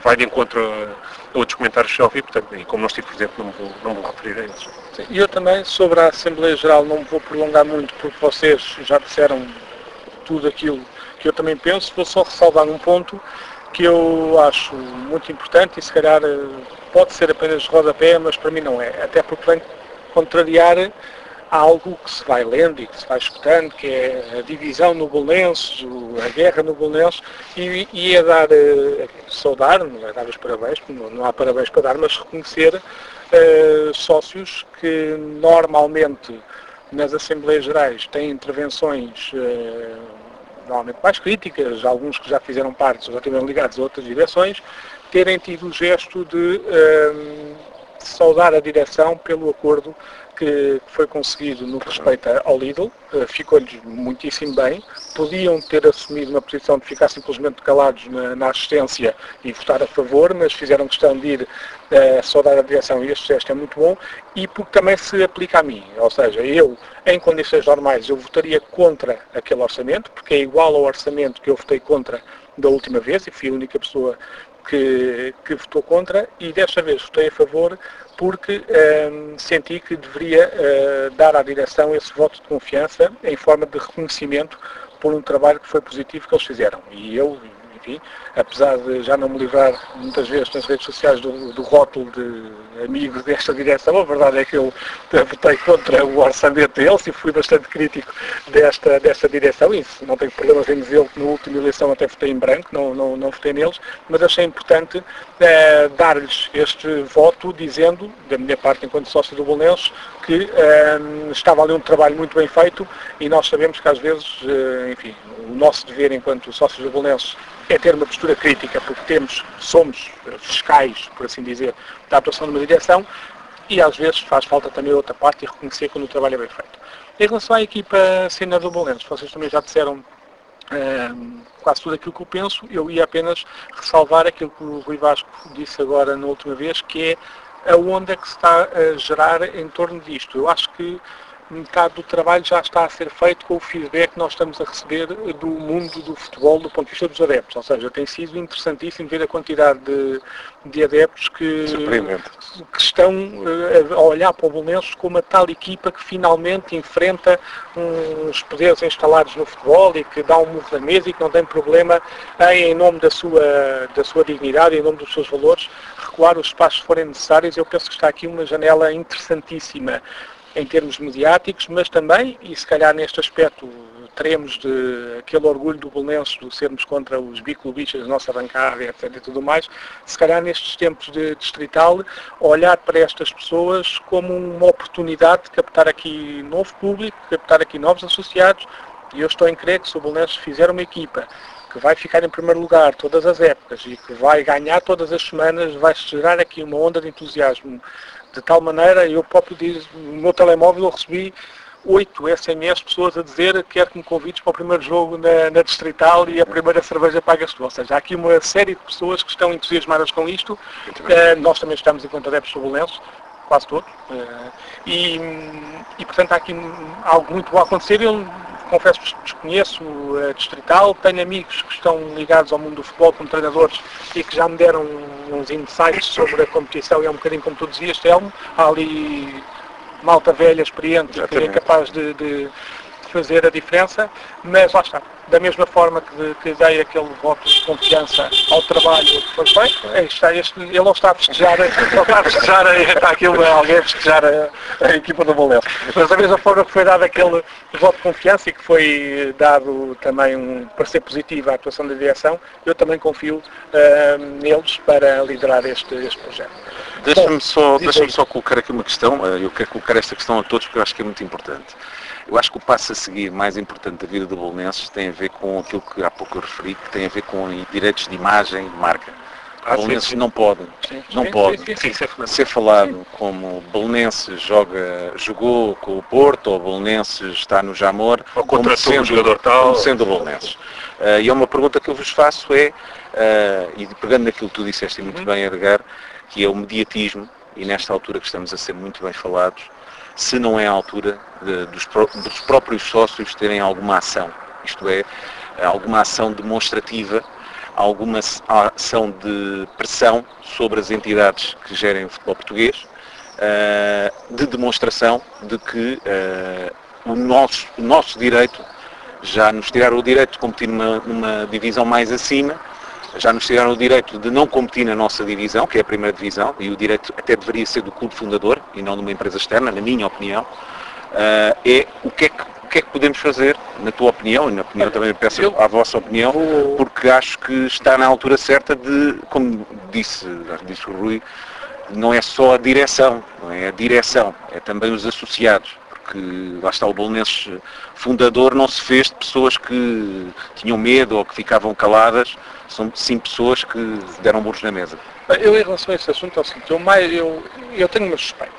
vai de encontro a, outros comentários que já ouvi, portanto, e como não estive presente, não me vou, não me vou referir a eles. E eu também, sobre a Assembleia Geral, não me vou prolongar muito, porque vocês já disseram tudo aquilo que eu também penso. Vou só ressalvar um ponto que eu acho muito importante e se calhar eh, pode ser apenas rodapé, mas para mim não é. Até porque vem contrariar algo que se vai lendo e que se vai escutando, que é a divisão no Bolonenses, o- a guerra no Bolonenses, e, e é dar, eh, saudar, não é dar os parabéns, não, não há parabéns para dar, mas reconhecer eh, sócios que normalmente nas Assembleias Gerais têm intervenções eh, normalmente mais críticas, alguns que já fizeram parte, já estiveram ligados a outras direções, terem tido o gesto de eh, saudar a direção pelo acordo que foi conseguido no que respeita ao Lidl, eh, ficou-lhes muitíssimo bem, podiam ter assumido uma posição de ficar simplesmente calados na, na assistência e votar a favor, mas fizeram questão de ir eh, saudar a direção e este gesto é muito bom e porque também se aplica a mim, ou seja, eu em condições normais eu votaria contra aquele orçamento, porque é igual ao orçamento que eu votei contra da última vez e fui a única pessoa que, que votou contra e desta vez votei a favor porque ehm, senti que deveria eh, dar à direção esse voto de confiança em forma de reconhecimento por um trabalho que foi positivo que eles fizeram. E eu, apesar de já não me livrar muitas vezes nas redes sociais do, do rótulo de amigos desta direção, a verdade é que eu votei contra o orçamento deles e fui bastante crítico desta, desta direção, e não tenho problemas em dizer que na última eleição até votei em branco, não, não, não votei neles, mas achei importante eh, dar-lhes este voto dizendo, da minha parte enquanto sócio do Bolonenses, que eh, estava ali um trabalho muito bem feito e nós sabemos que às vezes, eh, enfim, o nosso dever enquanto sócios do Bolonenses é ter uma postura crítica, porque temos, somos fiscais, por assim dizer, da atuação de uma direção, e às vezes faz falta também outra parte e reconhecer quando o trabalho é bem feito. Em relação à equipa cena do Bolonenses, vocês também já disseram quase tudo aquilo que eu penso, eu ia apenas ressalvar aquilo que o Rui Vasco disse agora na última vez, que é a onda que se está a gerar em torno disto. Eu acho que metade do trabalho já está a ser feito com o feedback que nós estamos a receber do mundo do futebol do ponto de vista dos adeptos. Ou seja, tem sido interessantíssimo ver a quantidade de, de adeptos que, que estão eh, a olhar para o Bolonenses como a tal equipa que finalmente enfrenta uns poderes instalados no futebol e que dá um murro na mesa e que não tem problema em, em nome da sua, da sua dignidade, em nome dos seus valores, recuar os espaços que forem necessários. Eu penso que está aqui uma janela interessantíssima em termos mediáticos, mas também, e se calhar neste aspecto teremos de aquele orgulho do Bolonenses de sermos contra os biclubistas da nossa bancada, etc. e tudo mais, se calhar nestes tempos de distrital, olhar para estas pessoas como uma oportunidade de captar aqui novo público, captar aqui novos associados, e eu estou em crer que se o Bolonenses fizer uma equipa que vai ficar em primeiro lugar todas as épocas e que vai ganhar todas as semanas, vai-se gerar aqui uma onda de entusiasmo de tal maneira, eu próprio diz, no meu telemóvel eu recebi oito SMS pessoas a dizer que quer que me convides para o primeiro jogo na, na Distrital e a primeira cerveja pagas tu. Ou seja, há aqui uma série de pessoas que estão entusiasmadas com isto. Uh, nós também estamos enquanto adeptos turbulentos, quase todos. Uh, e, e, portanto há aqui algo muito bom a acontecer. Eu confesso que desconheço a Distrital, tenho amigos que estão ligados ao mundo do futebol como treinadores e que já me deram uns insights sobre a competição e é um bocadinho como tu dizias, Telmo, há ali malta velha, experiente, que é capaz de, de fazer a diferença, mas lá está. Da mesma forma que, que dei aquele voto de confiança ao trabalho que foi feito, está este, ele não está a festejar, não está a festejar, está aquilo, alguém a festejar a, a equipa do Bolero. Mas da mesma forma que foi dado aquele voto de confiança e que foi dado também um parecer positivo à atuação da direção, eu também confio uh, neles para liderar este, este projeto. Deixa-me só, deixa só colocar aqui uma questão, eh, eu quero colocar esta questão a todos porque eu acho que é muito importante. Eu acho que o passo a seguir mais importante da vida do Bolonenses tem a ver com aquilo que há pouco eu referi, que tem a ver com direitos de imagem e de marca. Ah, Bolonenses não pode, sim, não sim, pode sim, ser falado como Bolonenses joga, jogou com o Porto, ou Bolonenses está no Jamor, ou como sendo, um jogador tal. como sendo Bolonenses. Uh, e é uma pergunta que eu vos faço é, uh, e pegando naquilo que tu disseste muito uhum. bem, Edgar, que é o mediatismo, e nesta altura que estamos a ser muito bem falados, se não é a altura de, dos, dos, próprios sócios terem alguma ação, isto é, alguma ação demonstrativa, alguma ação de pressão sobre as entidades que gerem o futebol português, eh, de demonstração de que eh, o nosso, o nosso direito, já nos tiraram o direito de competir numa, numa divisão mais acima, já nos tiraram o direito de não competir na nossa divisão, que é a primeira divisão, e o direito até deveria ser do clube fundador e não de uma empresa externa, na minha opinião, uh, é o que é que, o que é que podemos fazer, na tua opinião, e na opinião também peço a vossa opinião, porque acho que está na altura certa de, como disse, disse o Rui, não é só a direção, não é a direção, é também os associados porque lá está o Bolonenses fundador não se fez de pessoas que tinham medo ou que ficavam caladas, são sim pessoas que deram burros na mesa. Eu em relação a esse assunto é o seguinte, eu, eu, eu tenho uma suspeita,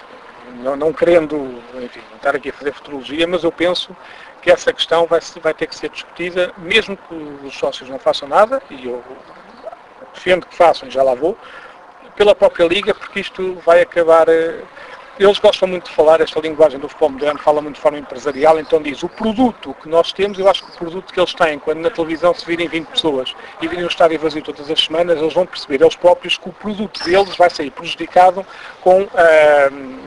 não, não querendo enfim, estar aqui a fazer futurologia, mas eu penso que essa questão vai, vai ter que ser discutida, mesmo que os sócios não façam nada, e eu defendo que façam, já lá vou, pela própria Liga, porque isto vai acabar eh, eles gostam muito de falar, esta linguagem do futebol moderno fala muito de forma empresarial, então diz, o produto que nós temos, eu acho que o produto que eles têm, quando na televisão se virem 20 pessoas e virem o estádio vazio todas as semanas, eles vão perceber, eles próprios, que o produto deles vai sair prejudicado com uh,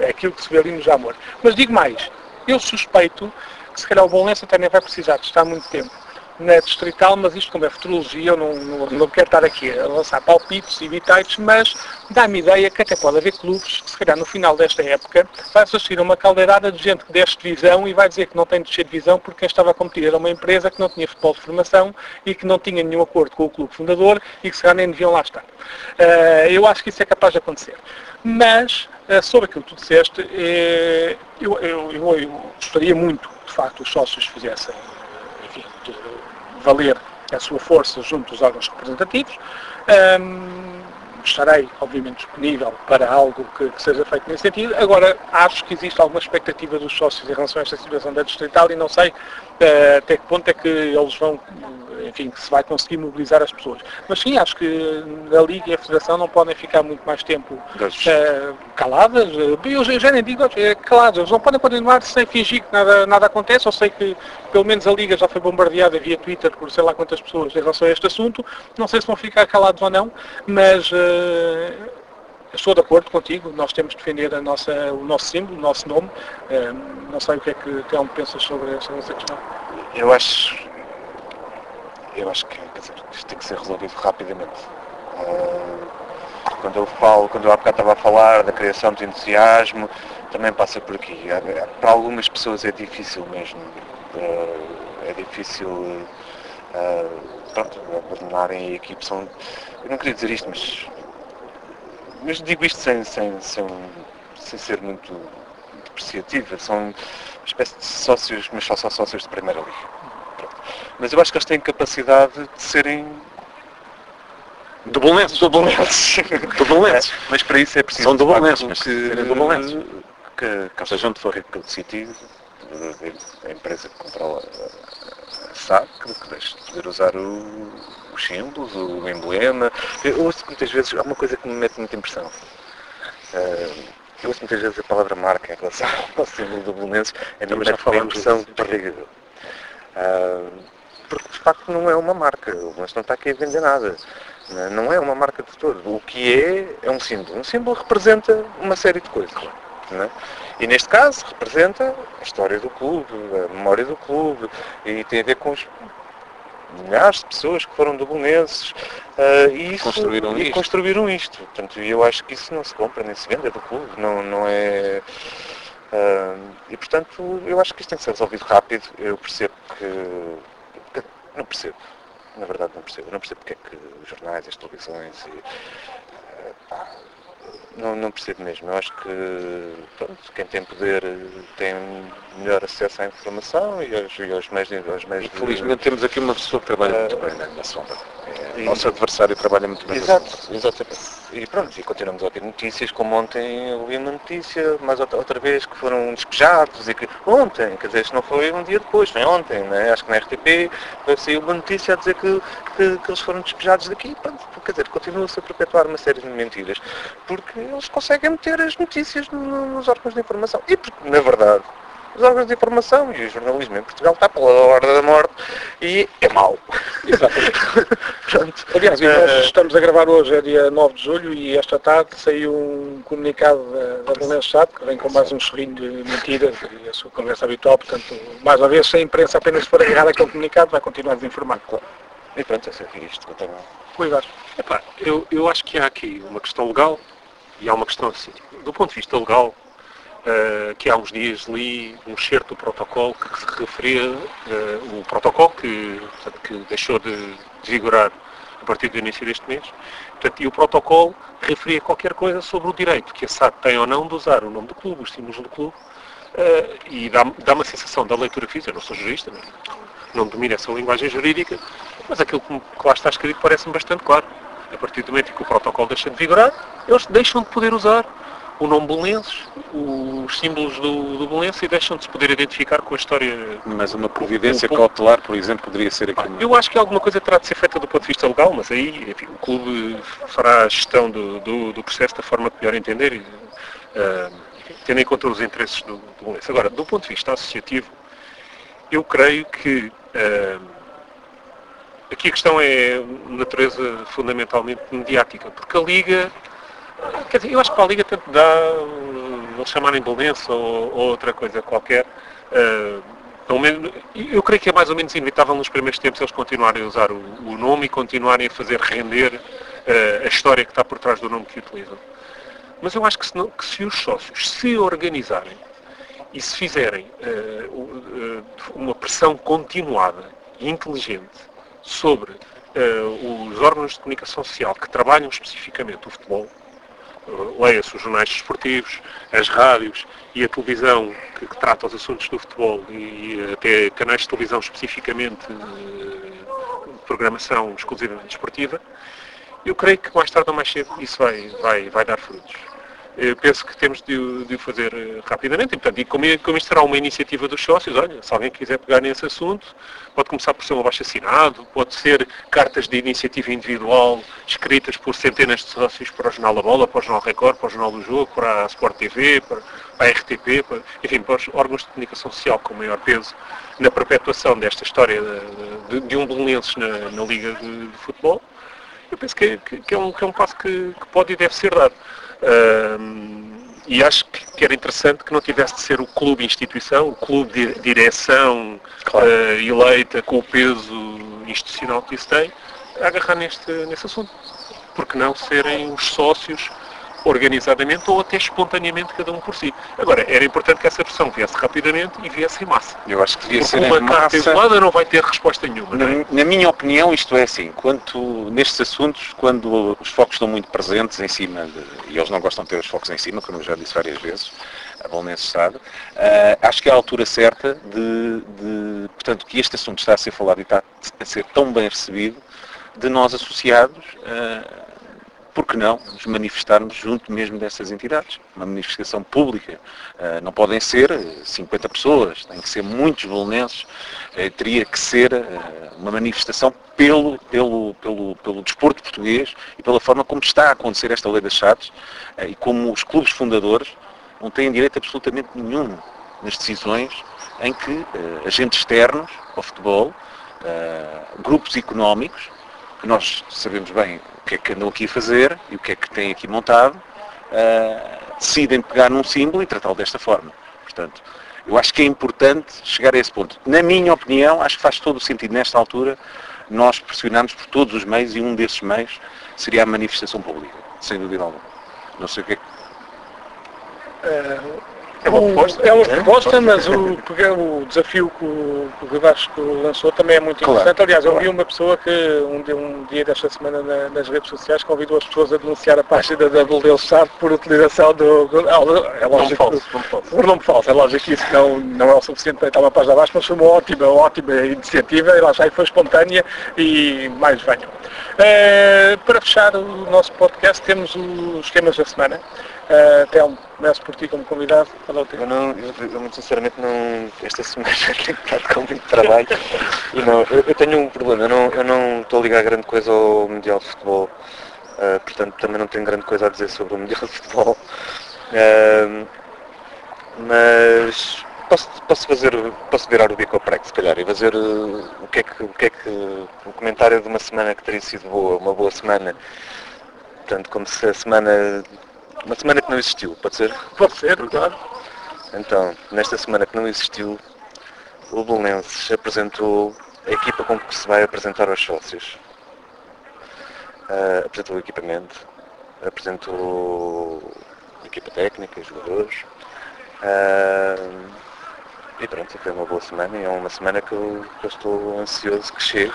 aquilo que se vê ali no Jamor. Mas digo mais, eu suspeito que se calhar o Bolonense até nem vai precisar de estar muito tempo na distrital, mas isto como é futurologia, eu não, não, não quero estar aqui a lançar palpites e bitites, mas dá-me ideia que até pode haver clubes que se calhar no final desta época vai assistir uma caldeirada de gente que desce divisão e vai dizer que não tem de descer divisão porque quem estava a competir era uma empresa que não tinha futebol de formação e que não tinha nenhum acordo com o clube fundador e que se calhar nem deviam lá estar. Uh, eu acho que isso é capaz de acontecer. Mas, uh, sobre aquilo que tu disseste, uh, eu, eu, eu, eu gostaria muito, de facto, os sócios fizessem valer a sua força junto dos órgãos representativos. Um, estarei, obviamente, disponível para algo que, que, seja feito nesse sentido. Agora, acho que existe alguma expectativa dos sócios em relação a esta situação da distrital e não sei uh, até que ponto é que eles vão enfim, que se vai conseguir mobilizar as pessoas. Mas sim, acho que a Liga e a Federação não podem ficar muito mais tempo uh, caladas. Eu já nem digo é, caladas, eles não podem continuar sem fingir que nada, nada acontece. Eu sei que pelo menos a Liga já foi bombardeada via Twitter por sei lá quantas pessoas em relação a este assunto. Não sei se vão ficar calados ou não, mas uh, estou de acordo contigo, nós temos de defender a nossa, o nosso símbolo, o nosso nome. Não sei o que é que Telmo pensas sobre essa questão. Eu acho eu acho que dizer, isto tem que ser resolvido rapidamente. Uh, quando eu falo, quando eu há bocado estava a falar da criação de entusiasmo, também passa por aqui. Para algumas pessoas é difícil mesmo. Uh, é difícil uh, pronto, abandonarem a equipe. São, eu não queria dizer isto, mas, mas digo isto sem, sem, sem, sem ser muito depreciativa. São uma espécie de sócios, mas só, só sócios de primeira liga mas eu acho que eles têm capacidade de serem Dublinenses. Dublinenses. Dublinenses. É, mas para isso é preciso São dublinenses, mas que, serem Que, que sejam de Forre Public City, a empresa que comprou a, a SAC, que deixe de poder usar o, os símbolos, o emblema. Eu ouço muitas vezes, há uma coisa que me mete muita impressão. Uh, eu ouço muitas vezes a palavra marca em relação ao símbolo do Belenenses, é uma impressão terrível. Uh, porque de facto não é uma marca, o Belenenses não está aqui a vender nada. Não é uma marca de todo. O que é, é um símbolo. Um símbolo representa uma série de coisas. É? E neste caso representa a história do clube, a memória do clube, e tem a ver com os milhares de pessoas que foram dubonenses uh, e, isso, construíram, e isto. construíram isto. Portanto, eu acho que isso não se compra nem se vende, é do clube, não, não é. Uh, e portanto, eu acho que isto tem que ser resolvido rápido. Eu percebo que. Não percebo. Na verdade, não percebo. Não percebo porque é que os jornais, as televisões e. Uh, não, não percebo mesmo. Eu acho que pronto, quem tem poder tem melhor acesso à informação e aos, e aos meios, aos meios Infelizmente de... temos aqui uma pessoa que trabalha muito bem na sombra. É, e... Nosso adversário trabalha muito bem Exato, exatamente. E pronto, e continuamos a ouvir notícias, como ontem ouvi uma notícia, mais outra, outra vez, que foram despejados e que ontem, quer dizer, isto não foi um dia depois, foi ontem, né? acho que na RTP saiu uma notícia a dizer que, que, que eles foram despejados daqui, pronto, quer dizer, continua-se a perpetuar uma série de mentiras, porque eles conseguem meter as notícias nos órgãos de informação. E porque, na verdade, os órgãos de informação e o jornalismo em Portugal está pela hora da morte e é mau. Pronto. Aliás, nós eh, estamos a gravar hoje, é dia 9 de julho, e esta tarde saiu um comunicado da, Belenense Chá, que vem com mais um sorrinho de mentiras e a sua conversa habitual, portanto, mais uma vez, se a imprensa apenas for agarrar aquele comunicado, vai continuar a desinformar. Claro. E pronto, é isto que eu tenho. Rui Epá, eu, eu acho que há aqui uma questão legal e há uma questão assim. Do ponto de vista legal, uh, que há uns dias li um excerto do protocolo que se referia, uh, o protocolo que, portanto, que deixou de, de vigorar a partir do início deste mês, portanto, e o protocolo referia qualquer coisa sobre o direito que a SAD tem ou não de usar o nome do clube, os símbolos do clube, uh, e dá, dá uma sensação da leitura física, eu não sou jurista, não, não domino essa linguagem jurídica, mas aquilo que, que lá está escrito parece-me bastante claro. A partir do momento em que o protocolo deixa de vigorar, eles deixam de poder usar o nome Belenenses, os símbolos do, do Belenense e deixam de se poder identificar com a história. Mas uma providência o, o, cautelar, por exemplo, poderia ser aqui. Uma... Eu acho que alguma coisa terá de ser feita do ponto de vista legal, mas aí enfim, o clube fará a gestão do, do, do, processo da forma que melhor entender, e, uh, tendo em conta os interesses do, do Belenense. Agora, do ponto de vista associativo, eu creio que uh, aqui a questão é natureza fundamentalmente mediática, porque a Liga Quer dizer, eu acho que para a Liga tanto dá, eles chamarem Belenense ou, ou outra coisa qualquer, uh, eu creio que é mais ou menos inevitável nos primeiros tempos eles continuarem a usar o, o nome e continuarem a fazer render uh, a história que está por trás do nome que utilizam. Mas eu acho que se, não, que se os sócios se organizarem e se fizerem uh, uma pressão continuada e inteligente sobre os órgãos de comunicação social que trabalham especificamente o futebol, leia-se os jornais desportivos, as rádios e a televisão que, que, trata os assuntos do futebol e até canais de televisão especificamente de programação exclusivamente desportiva, eu creio que mais tarde ou mais cedo isso vai, vai, vai dar frutos. Eu penso que temos de, de o fazer eh, rapidamente e, portanto, e como, como isto será uma iniciativa dos sócios, olha, se alguém quiser pegar nesse assunto, pode começar por ser um abaixo assinado, pode ser cartas de iniciativa individual escritas por centenas de sócios para o Jornal da Bola, para o Jornal Record, para o Jornal do Jogo, para a Sport TV, para, para a RTP, para, enfim, para os órgãos de comunicação social com maior peso na perpetuação desta história de, de, de um belenenses na, na Liga de, de Futebol. Eu penso que, que, que, é, um, que é um passo que, que pode e deve ser dado. Uh, e acho que, era interessante que não tivesse de ser o clube instituição, o clube de direção claro. uh, eleita com o peso institucional que isso tem, a agarrar neste, nesse assunto. Porque não serem os sócios organizadamente ou até espontaneamente cada um por si. Agora, era importante que essa versão viesse rapidamente e viesse em massa. Eu acho que devia Porque ser uma em massa. isolada não vai ter resposta nenhuma. Na, é? na, minha opinião, isto é assim, quanto nestes assuntos, quando os focos estão muito presentes em cima, de, e eles não gostam de ter os focos em cima, como eu já disse várias vezes, a Bolonense Estado, uh, acho que é a altura certa de, de, portanto, que este assunto está a ser falado e está a ser tão bem recebido, de nós associados, uh, por que não nos manifestarmos junto mesmo dessas entidades? Uma manifestação pública. Uh, não podem ser 50 pessoas, tem que ser muitos bolonenses. Uh, teria que ser uma manifestação pelo, pelo, pelo, pelo desporto português e pela forma como está a acontecer esta lei das chaves e como os clubes fundadores não têm direito absolutamente nenhum nas decisões em que agentes externos ao futebol, grupos económicos, que nós sabemos bem o que é que andam aqui a fazer e o que é que têm aqui montado, uh, decidem pegar num símbolo e tratá-lo desta forma. Portanto, eu acho que é importante chegar a esse ponto. Na minha opinião, acho que faz todo o sentido nesta altura nós pressionarmos por todos os meios e um desses meios seria a manifestação pública, sem dúvida alguma. Não sei o que é que... Uh é uma proposta, é uma proposta mas o, o desafio que o, que o lançou também é muito interessante. Claro, Aliás, eu claro. vi uma pessoa que um dia, um dia desta semana na, nas redes sociais convidou as pessoas a denunciar a página da Baldeu por utilização do. É lógico, falso, por nome falso. É lógico que isso não, não é o suficiente para estar uma página abaixo, mas foi uma ótima, ótima iniciativa e lá já foi espontânea e mais venham. É, para fechar o nosso podcast, temos os esquemas da semana. Uh, Telmo, começo por ti como convidado. Eu, não, eu, muito sinceramente não, esta semana tenho estado com muito trabalho e não, eu, eu, tenho um problema, eu não, eu não estou a ligar grande coisa ao Mundial de Futebol, uh, portanto também não tenho grande coisa a dizer sobre o Mundial de Futebol. Uh, mas posso, posso fazer, posso virar o bico ao prego, se calhar, e fazer uh, o que é que, o que é que, o comentário de uma semana que teria sido boa, uma boa semana, portanto, como se a semana uma semana que não existiu, pode ser? Pode ser, claro. Então, nesta semana que não existiu, o Belenenses apresentou a equipa com que se vai apresentar aos sócios. Uh, apresentou o equipamento, apresentou equipa técnica, jogadores. Uh, e pronto, foi uma boa semana e é uma semana que eu, que eu estou ansioso que chegue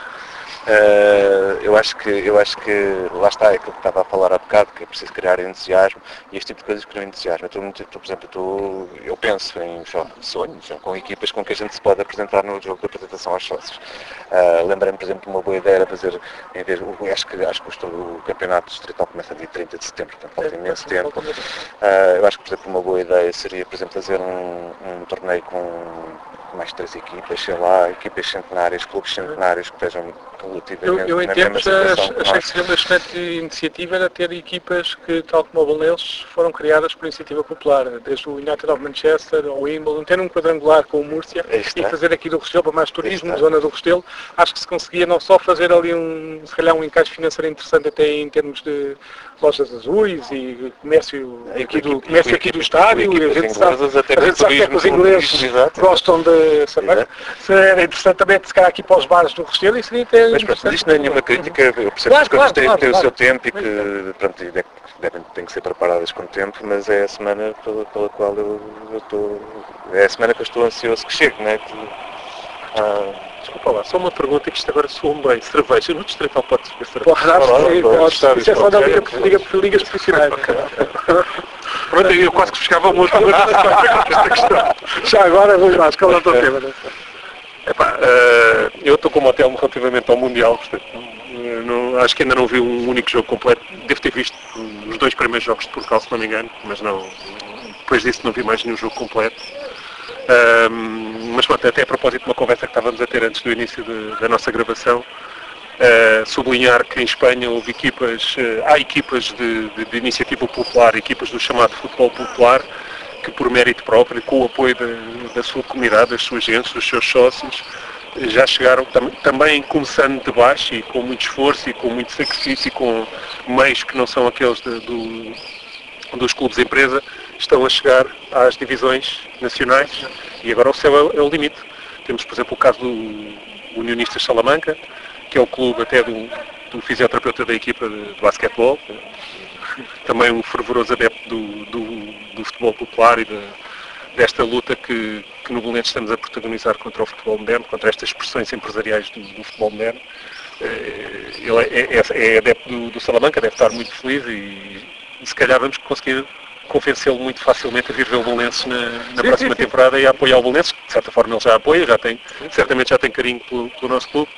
eu, acho que, eu acho que lá está, é aquilo que estava a falar há bocado, que é preciso criar entusiasmo e este tipo de coisas criam entusiasmo. Eu, estou muito, por exemplo, estou, eu penso em sonhos, com equipas com que a gente se pode apresentar no jogo de apresentação aos sócios. Uh, Lembrei-me, por exemplo, uma boa ideia era fazer, em vez, acho que, acho que o campeonato distrital começa dia 30 de setembro, portanto falta imenso tempo. Uh, eu acho que, por exemplo, uma boa ideia seria, por exemplo, fazer um, um torneio com mais três equipas, sei lá, equipas centenárias, clubes centenários que estejam relativamente eu, eu entendo que achei que seria uma excelente iniciativa era ter equipas que, tal como o Belenenses, foram criadas por iniciativa popular, desde o United of Manchester ao Wimbledon, ter um quadrangular com o Múrcia e fazer aqui do Restelo para mais turismo, zona do Restelo, acho que se conseguia não só fazer ali um, se calhar um encaixe financeiro interessante até em termos de lojas azuis e comércio aqui do, comércio aqui do estádio, e a gente sabe, a gente sabe que, é que os ingleses gostam de se era interessante também se calhar aqui para os bares do Restelo e seria até Mas pronto, isto não é nenhuma crítica, eu percebo claro, que as coisas claro, têm, claro, têm o seu tempo e que pronto, devem, têm que ser preparadas com tempo, mas é a semana pela, pela qual eu, eu estou. É a semana que eu estou ansioso que chegue, não é? Que, ah, Desculpa lá, só uma pergunta que isto agora soa bem. Cerveja, no Distrital pode ser cerveja? Pode, pode. Isso é só da liga, liga, ligas profissionais. Pronto, eu quase que buscava muito esta questão. Já agora, vamos lá, é o teu tema? Epá, uh, eu estou com o hotel relativamente ao Mundial, portanto, não, acho que ainda não vi um único jogo completo. Devo ter visto os dois primeiros jogos de Portugal, se não me engano, mas não, depois disso não vi mais nenhum jogo completo. Um, mas pronto, até a propósito de uma conversa que estávamos a ter antes do início de, da nossa gravação, uh, sublinhar que em Espanha houve equipas, uh, há equipas de, de, de, iniciativa popular, equipas do chamado futebol popular, que por mérito próprio, com o apoio da, da sua comunidade, das suas gentes, dos seus sócios, já chegaram tam, também começando de baixo e com muito esforço e com muito sacrifício e com meios que não são aqueles de, do, dos clubes empresa, estão a chegar às divisões nacionais e agora o céu é, é o limite. Temos, por exemplo, o caso do Unionistas Salamanca, que é o clube até do, do fisioterapeuta da equipa de, de basquetebol, também um fervoroso adepto do, do, do futebol popular e de, desta luta que, que no Bolonense estamos a protagonizar contra o futebol moderno, contra estas expressões empresariais do, do futebol moderno. Eh, ele é, é, é adepto do, do Salamanca, deve estar muito feliz e, e se calhar vamos conseguir convencê-lo muito facilmente a vir ver o Bolense na, na sim, próxima sim, sim. temporada e a apoiar o Bolense, de certa forma ele já apoia, já tem, certamente já tem carinho pelo, pelo, nosso clube,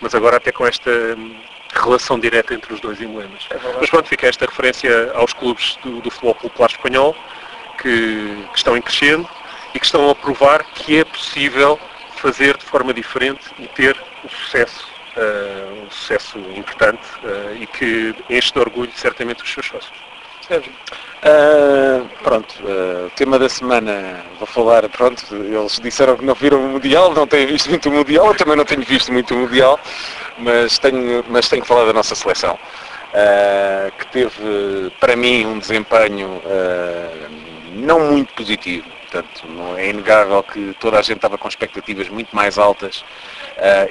mas agora até com esta relação direta entre os dois emblemas. É mas pronto, fica esta referência aos clubes do, do futebol popular espanhol, que, que estão em crescendo e que estão a provar que é possível fazer de forma diferente e ter o sucesso, uh, um sucesso importante uh, e que enche de orgulho certamente os seus sócios. Sérgio. Uh, pronto, uh, tema da semana, vou falar, pronto, eles disseram que não viram o Mundial, não têm visto muito o Mundial, eu também não tenho visto muito o Mundial, mas tenho, mas tenho que falar da nossa seleção, uh, que teve, para mim, um desempenho não muito positivo. Portanto, não é inegável que toda a gente estava com expectativas muito mais altas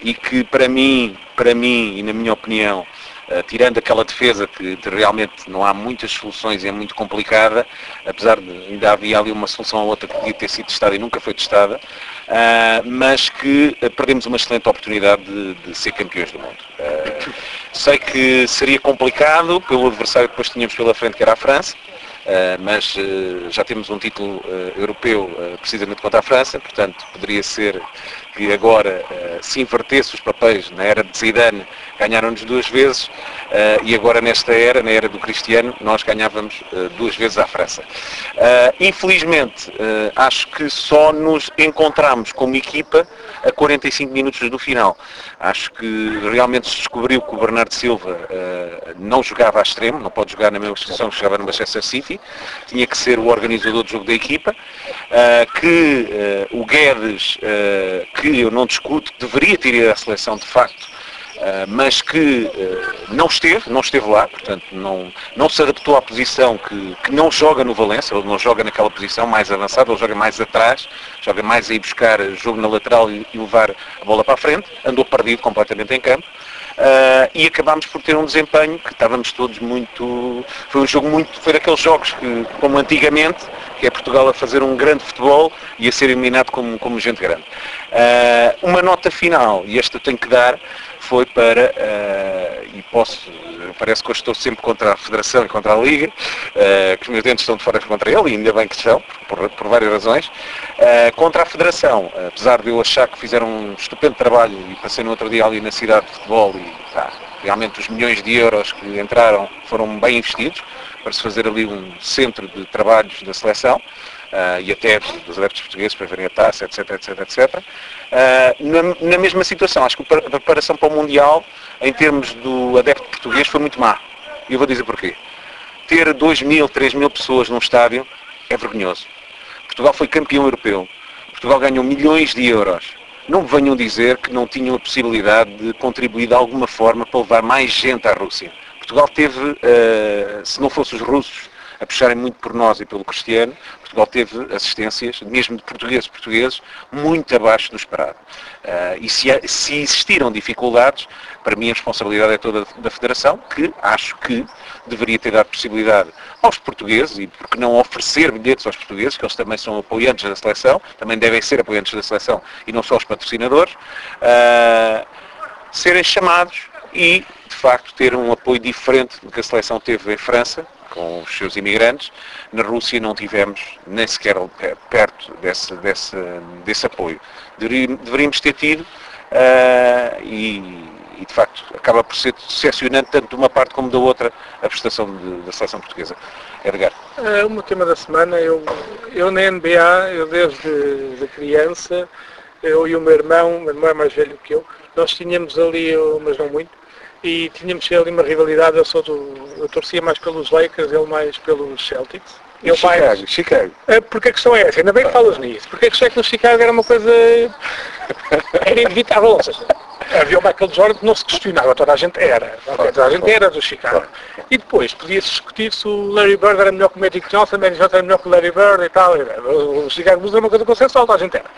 e que para mim, para mim e na minha opinião, Uh, tirando aquela defesa que de, realmente não há muitas soluções e é muito complicada, apesar de ainda havia ali uma solução ou outra que podia ter sido testada e nunca foi testada, uh, mas que uh, perdemos uma excelente oportunidade de, de ser campeões do mundo. sei que seria complicado pelo adversário que depois tínhamos pela frente, que era a França, Uh, mas uh, já temos um título uh, europeu precisamente contra a França, portanto poderia ser que agora se invertesse os papéis na era de Zidane, ganharam-nos duas vezes e agora nesta era, na era do Cristiano, nós ganhávamos duas vezes à França. infelizmente, acho que só nos encontramos como equipa a 45 minutos do final. Acho que realmente se descobriu que o Bernardo Silva não jogava a extremo, não pode jogar na mesma posição que jogava no Manchester City, tinha que ser o organizador do jogo da equipa, uh, que uh, o Guedes, uh, que eu não discuto, deveria ter ido à seleção de facto, mas que não esteve, não esteve lá, portanto não, não se adaptou à posição que, que não joga no Valência, ele não joga naquela posição mais avançada, ele joga mais atrás, joga mais a ir buscar jogo na lateral e, e levar a bola para a frente, andou perdido completamente em campo. Uh, e acabámos por ter um desempenho que estávamos todos muito. Foi um jogo muito. Foi daqueles jogos que, como antigamente, que é Portugal a fazer um grande futebol e a ser eliminado como, como gente grande. Uh, uma nota final, e esta tenho que dar, foi para, uh, e posso, parece que eu estou sempre contra a Federação e contra a Liga, uh, que os meus dentes estão de fora contra ele, e ainda bem que estão, por, por várias razões, uh, contra a Federação, apesar de eu achar que fizeram um estupendo trabalho, e passei no outro dia ali na cidade de futebol, e realmente os milhões de euros que entraram foram bem investidos, para se fazer ali um centro de trabalhos da seleção, uh, e até dos adeptos portugueses para verem a taça, etc, etc, etc. Uh, na, na, mesma situação, acho que a preparação para o Mundial, em termos do adepto português, foi muito má. E eu vou dizer porquê. Ter 2 mil, 3 mil pessoas num estádio é vergonhoso. Portugal foi campeão europeu. Portugal ganhou milhões de euros. Não me venham dizer que não tinham a possibilidade de contribuir de alguma forma para levar mais gente à Rússia. Portugal teve, uh, se não fosse os russos, a puxarem muito por nós e pelo Cristiano, Portugal teve assistências, mesmo de portugueses portugueses, muito abaixo do esperado. Uh, e se, se, existiram dificuldades, para mim a responsabilidade é toda da Federação, que acho que deveria ter dado possibilidade aos portugueses, e porque não oferecer bilhetes aos portugueses, que eles também são apoiantes da seleção, também devem ser apoiantes da seleção e não só os patrocinadores, uh, serem chamados e, de facto, ter um apoio diferente do que a seleção teve em França, com os seus imigrantes. Na Rússia não tivemos nem sequer perto desse, desse, desse apoio. Deveríamos ter tido uh, e, e, de facto, acaba por ser decepcionante tanto de uma parte como da outra a prestação de, da seleção portuguesa. Edgar. É, o meu tema da semana, eu, eu na NBA, eu desde de criança, eu e o meu irmão, o meu irmão é mais velho que eu, nós tínhamos ali, mas não muito, e tínhamos ali uma rivalidade, eu sou do, eu torcia mais pelos Lakers, ele mais pelos Celtics. Eu Chicago, mais, Chicago. É, porque a questão é essa, ainda bem que falas nisso, porque a questão é que no Chicago era uma coisa era inevitável, ou seja, havia o Michael Jordan que não se questionava, toda a gente era, toda a gente era do Chicago. E depois podia-se discutir se o Larry Bird era melhor que o Magic Johnson, o Magic Johnson era melhor que o Larry Bird e tal, o Chicago Bulls era uma coisa consensual, toda a gente era.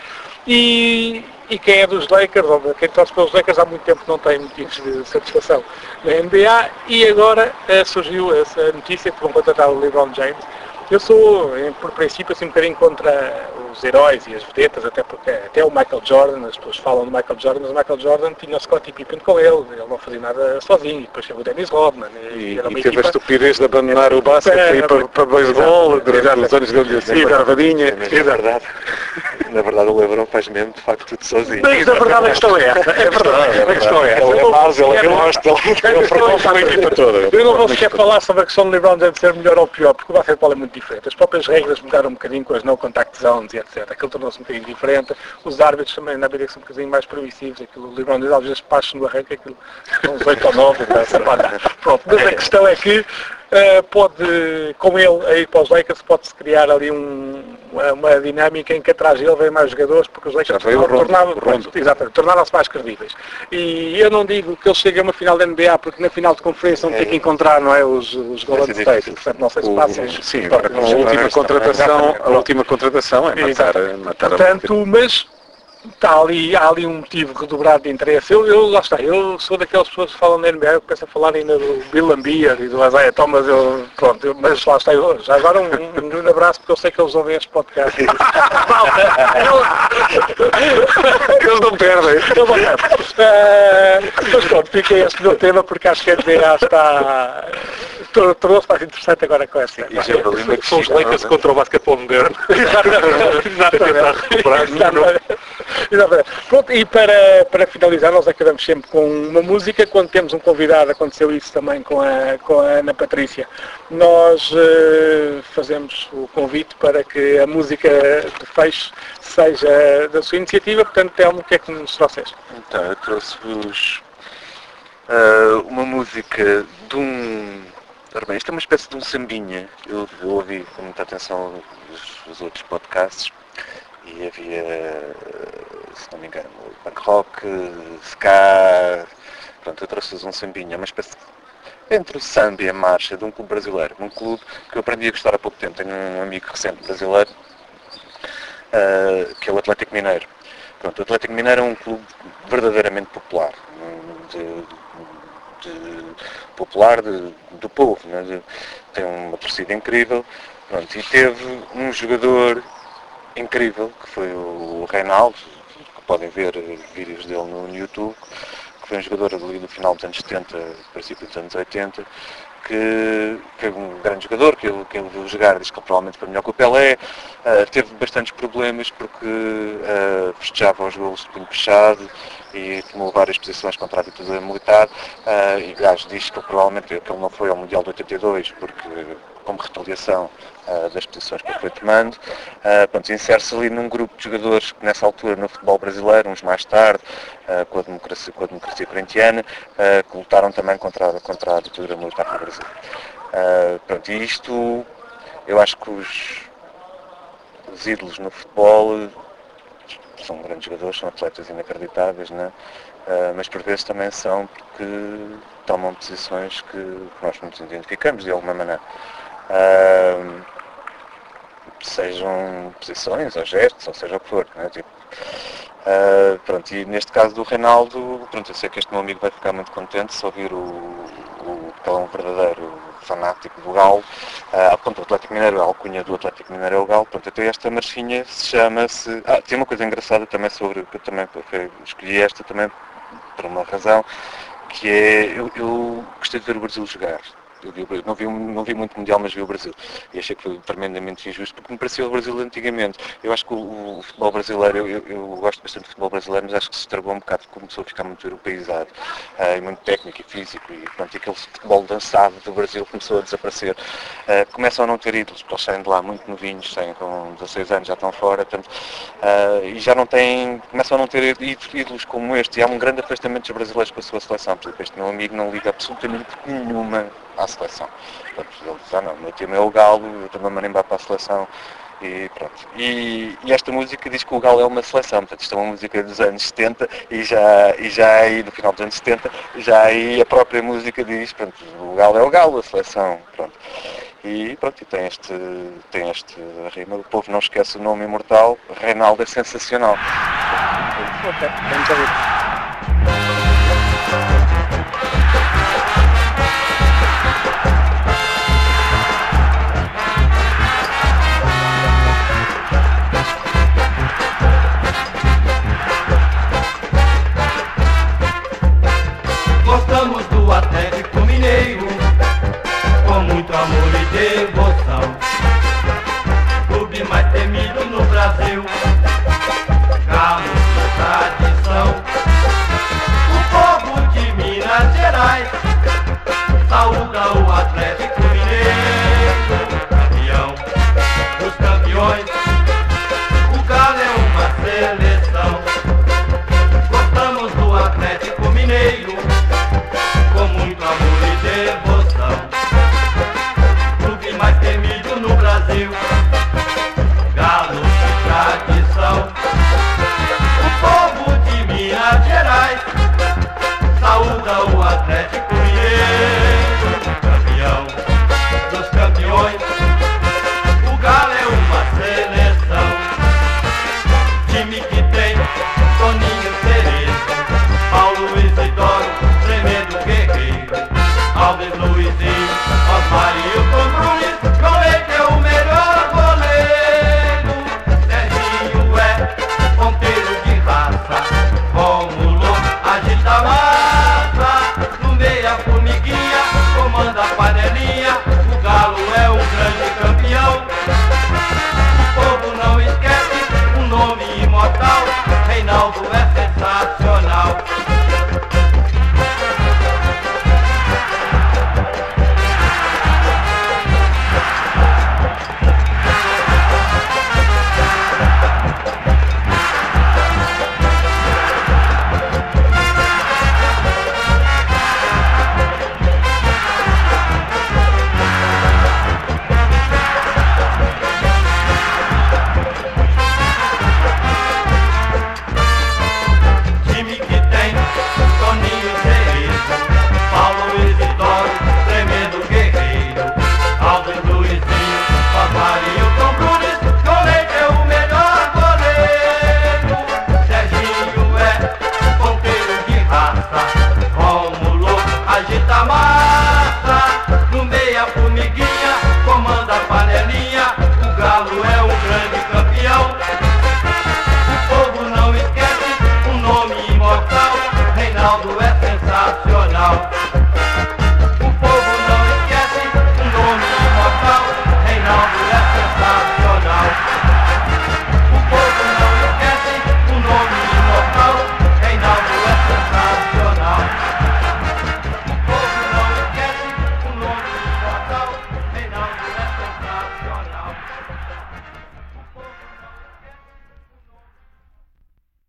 E, e quem é dos Lakers, ou quem torce pelos Lakers há muito tempo não tem motivos de satisfação na NBA e agora eh, surgiu essa notícia que vão contratar o LeBron James. Eu sou, por princípio, assim um bocadinho contra os heróis e as vedetas, até porque até o Michael Jordan, as pessoas falam do Michael Jordan, mas o Michael Jordan tinha o Scottie Pippen com ele, ele não fazia nada sozinho, depois teve o Dennis Rodman. E, e, e teve equipa... a estupidez de abandonar o basquete e ir para, para beisebol durante os anos dele assim, garrafadinha. É verdade, na verdade o Lebron faz mesmo de facto tudo sozinho. Mas a verdade a questão é essa, é verdade, a questão é essa. Ele é base, ele é gosta, ele formou a equipa toda. Eu não vou sequer falar sobre a questão de LeBron deve ser melhor ou pior, porque o basquetebol é muito diferente. As próprias regras mudaram um bocadinho com as no contact zones e etc. Aquilo tornou-se um bocadinho diferente. Os árbitros também na BD são um bocadinho mais permissivos. Aquilo, o Lebron às vezes passo no arranque, aquilo são uns 8 ou 9. Pronto, mas a questão é que uh, pode, com ele aí para os Lakers, pode-se criar ali um, uma, uma, dinâmica em que atrás dele vem mais jogadores, porque os Lakers tornaram-se mais credíveis. E eu não digo que ele chegue a uma final da NBA, porque na final de conferência não é. tem que encontrar não é, os, os Golden State, portanto não sei se passam. Sim, agora a última contratação, a última contratação é matar, matar Portanto, mas está ali, há ali um motivo redobrado de interesse. Eu, eu, lá está, eu sou daquelas pessoas que falam na NBA, eu começo a falar ainda do Bill Lambier e do Isaiah Thomas, eu, pronto, eu, mas lá está, eu, já agora um, um, um, abraço porque eu sei que eles ouvem este podcast. eles não perdem. Eles não perdem. Uh, mas pronto, fiquei este meu tema porque acho que a NBA está tornou-se mais interessante agora com essa. E já São os Lakers contra o basquetebol moderno. Exatamente. Pronto, e para, para finalizar, nós acabamos sempre com uma música. Quando temos um convidado, aconteceu isso também com a, com a Ana Patrícia. Nós uh, fazemos o convite para que a música de fecho seja da sua iniciativa. Portanto, Telmo, o que é que nos trouxeste? Então, eu trouxe-vos uh, uma música de um bem, isto é uma espécie de um sambinha. Eu, eu ouvi com muita atenção os, os, outros podcasts e havia, se não me engano, punk rock, ska. Pronto, eu trouxe-vos um sambinha, uma espécie entre o samba e a marcha de um clube brasileiro. Um clube que eu aprendi a gostar há pouco tempo. Tenho um amigo recente brasileiro, uh, que é o Atlético Mineiro. Pronto, o Atlético Mineiro é um clube verdadeiramente popular. De, de, popular de, do povo. Né? Tem uma torcida incrível. Pronto, e teve um jogador incrível, que foi o Reinaldo, que podem ver vídeos dele no YouTube, que foi um jogador ali do final dos anos 70, princípio dos anos 80, que, que é um grande jogador, que ele, que ele viu jogar, diz que provavelmente foi melhor que o Pelé, uh, teve bastantes problemas porque uh, festejava os golos de punho fechado e tomou várias posições contra a ditadura militar uh, e aliás diz que provavelmente que ele não foi ao Mundial de 82 porque como retaliação das posições que ele foi tomando. Uh, insere-se ali num grupo de jogadores que nessa altura no futebol brasileiro, uns mais tarde, uh, com, a democracia, com a democracia corintiana, uh, que lutaram também contra, contra a ditadura militar no Brasil. pronto, e isto, eu acho que os, os ídolos no futebol são grandes jogadores, são atletas inacreditáveis, né? Mas por vezes também são porque tomam posições que nós nos identificamos de alguma maneira. Uh, sejam posições ou gestos, ou seja o que for. Né? Tipo, uh, pronto, e neste caso do Reinaldo, pronto, eu sei que este meu amigo vai ficar muito contente se ouvir o, o que é um verdadeiro fanático do Galo. Uh, ponto, o Atlético Mineiro, a alcunha do Atlético Mineiro é o Galo. Pronto, até esta marchinha se chama-se... Ah, tem uma coisa engraçada também sobre... que eu também escolhi esta também por uma razão, que é... Eu, eu gostei de ver o Brasil jogar. Eu vi, não, vi, não vi muito Mundial, mas vi o Brasil. E achei que foi tremendamente injusto, porque me parecia o Brasil antigamente. Eu acho que o, o futebol brasileiro, eu, eu, gosto bastante do futebol brasileiro, mas acho que se estragou um bocado, começou a ficar muito europeizado, uh, e muito técnico e físico, e, pronto, aquele futebol dançado do Brasil começou a desaparecer. Uh, começam a não ter ídolos, porque eles saem de lá muito novinhos, saem com 16 anos, já estão fora, portanto, uh, e já não têm, começam a não ter ídolos como este, e há um grande afastamento dos brasileiros com a sua seleção, por exemplo, este meu amigo não liga absolutamente nenhuma à seleção. Portanto, ele diz, ah não, meu time é o Galo, eu estou a marimbar para a seleção e pronto. E, e, esta música diz que o Galo é uma seleção, portanto isto é uma música dos anos 70 e já, e já aí, no final dos anos 70, já aí a própria música diz, pronto, o Galo é o Galo, a seleção, pronto. E pronto, e tem este, tem este rima, o povo não esquece o nome imortal, Reinaldo é sensacional. Ok, muito obrigado.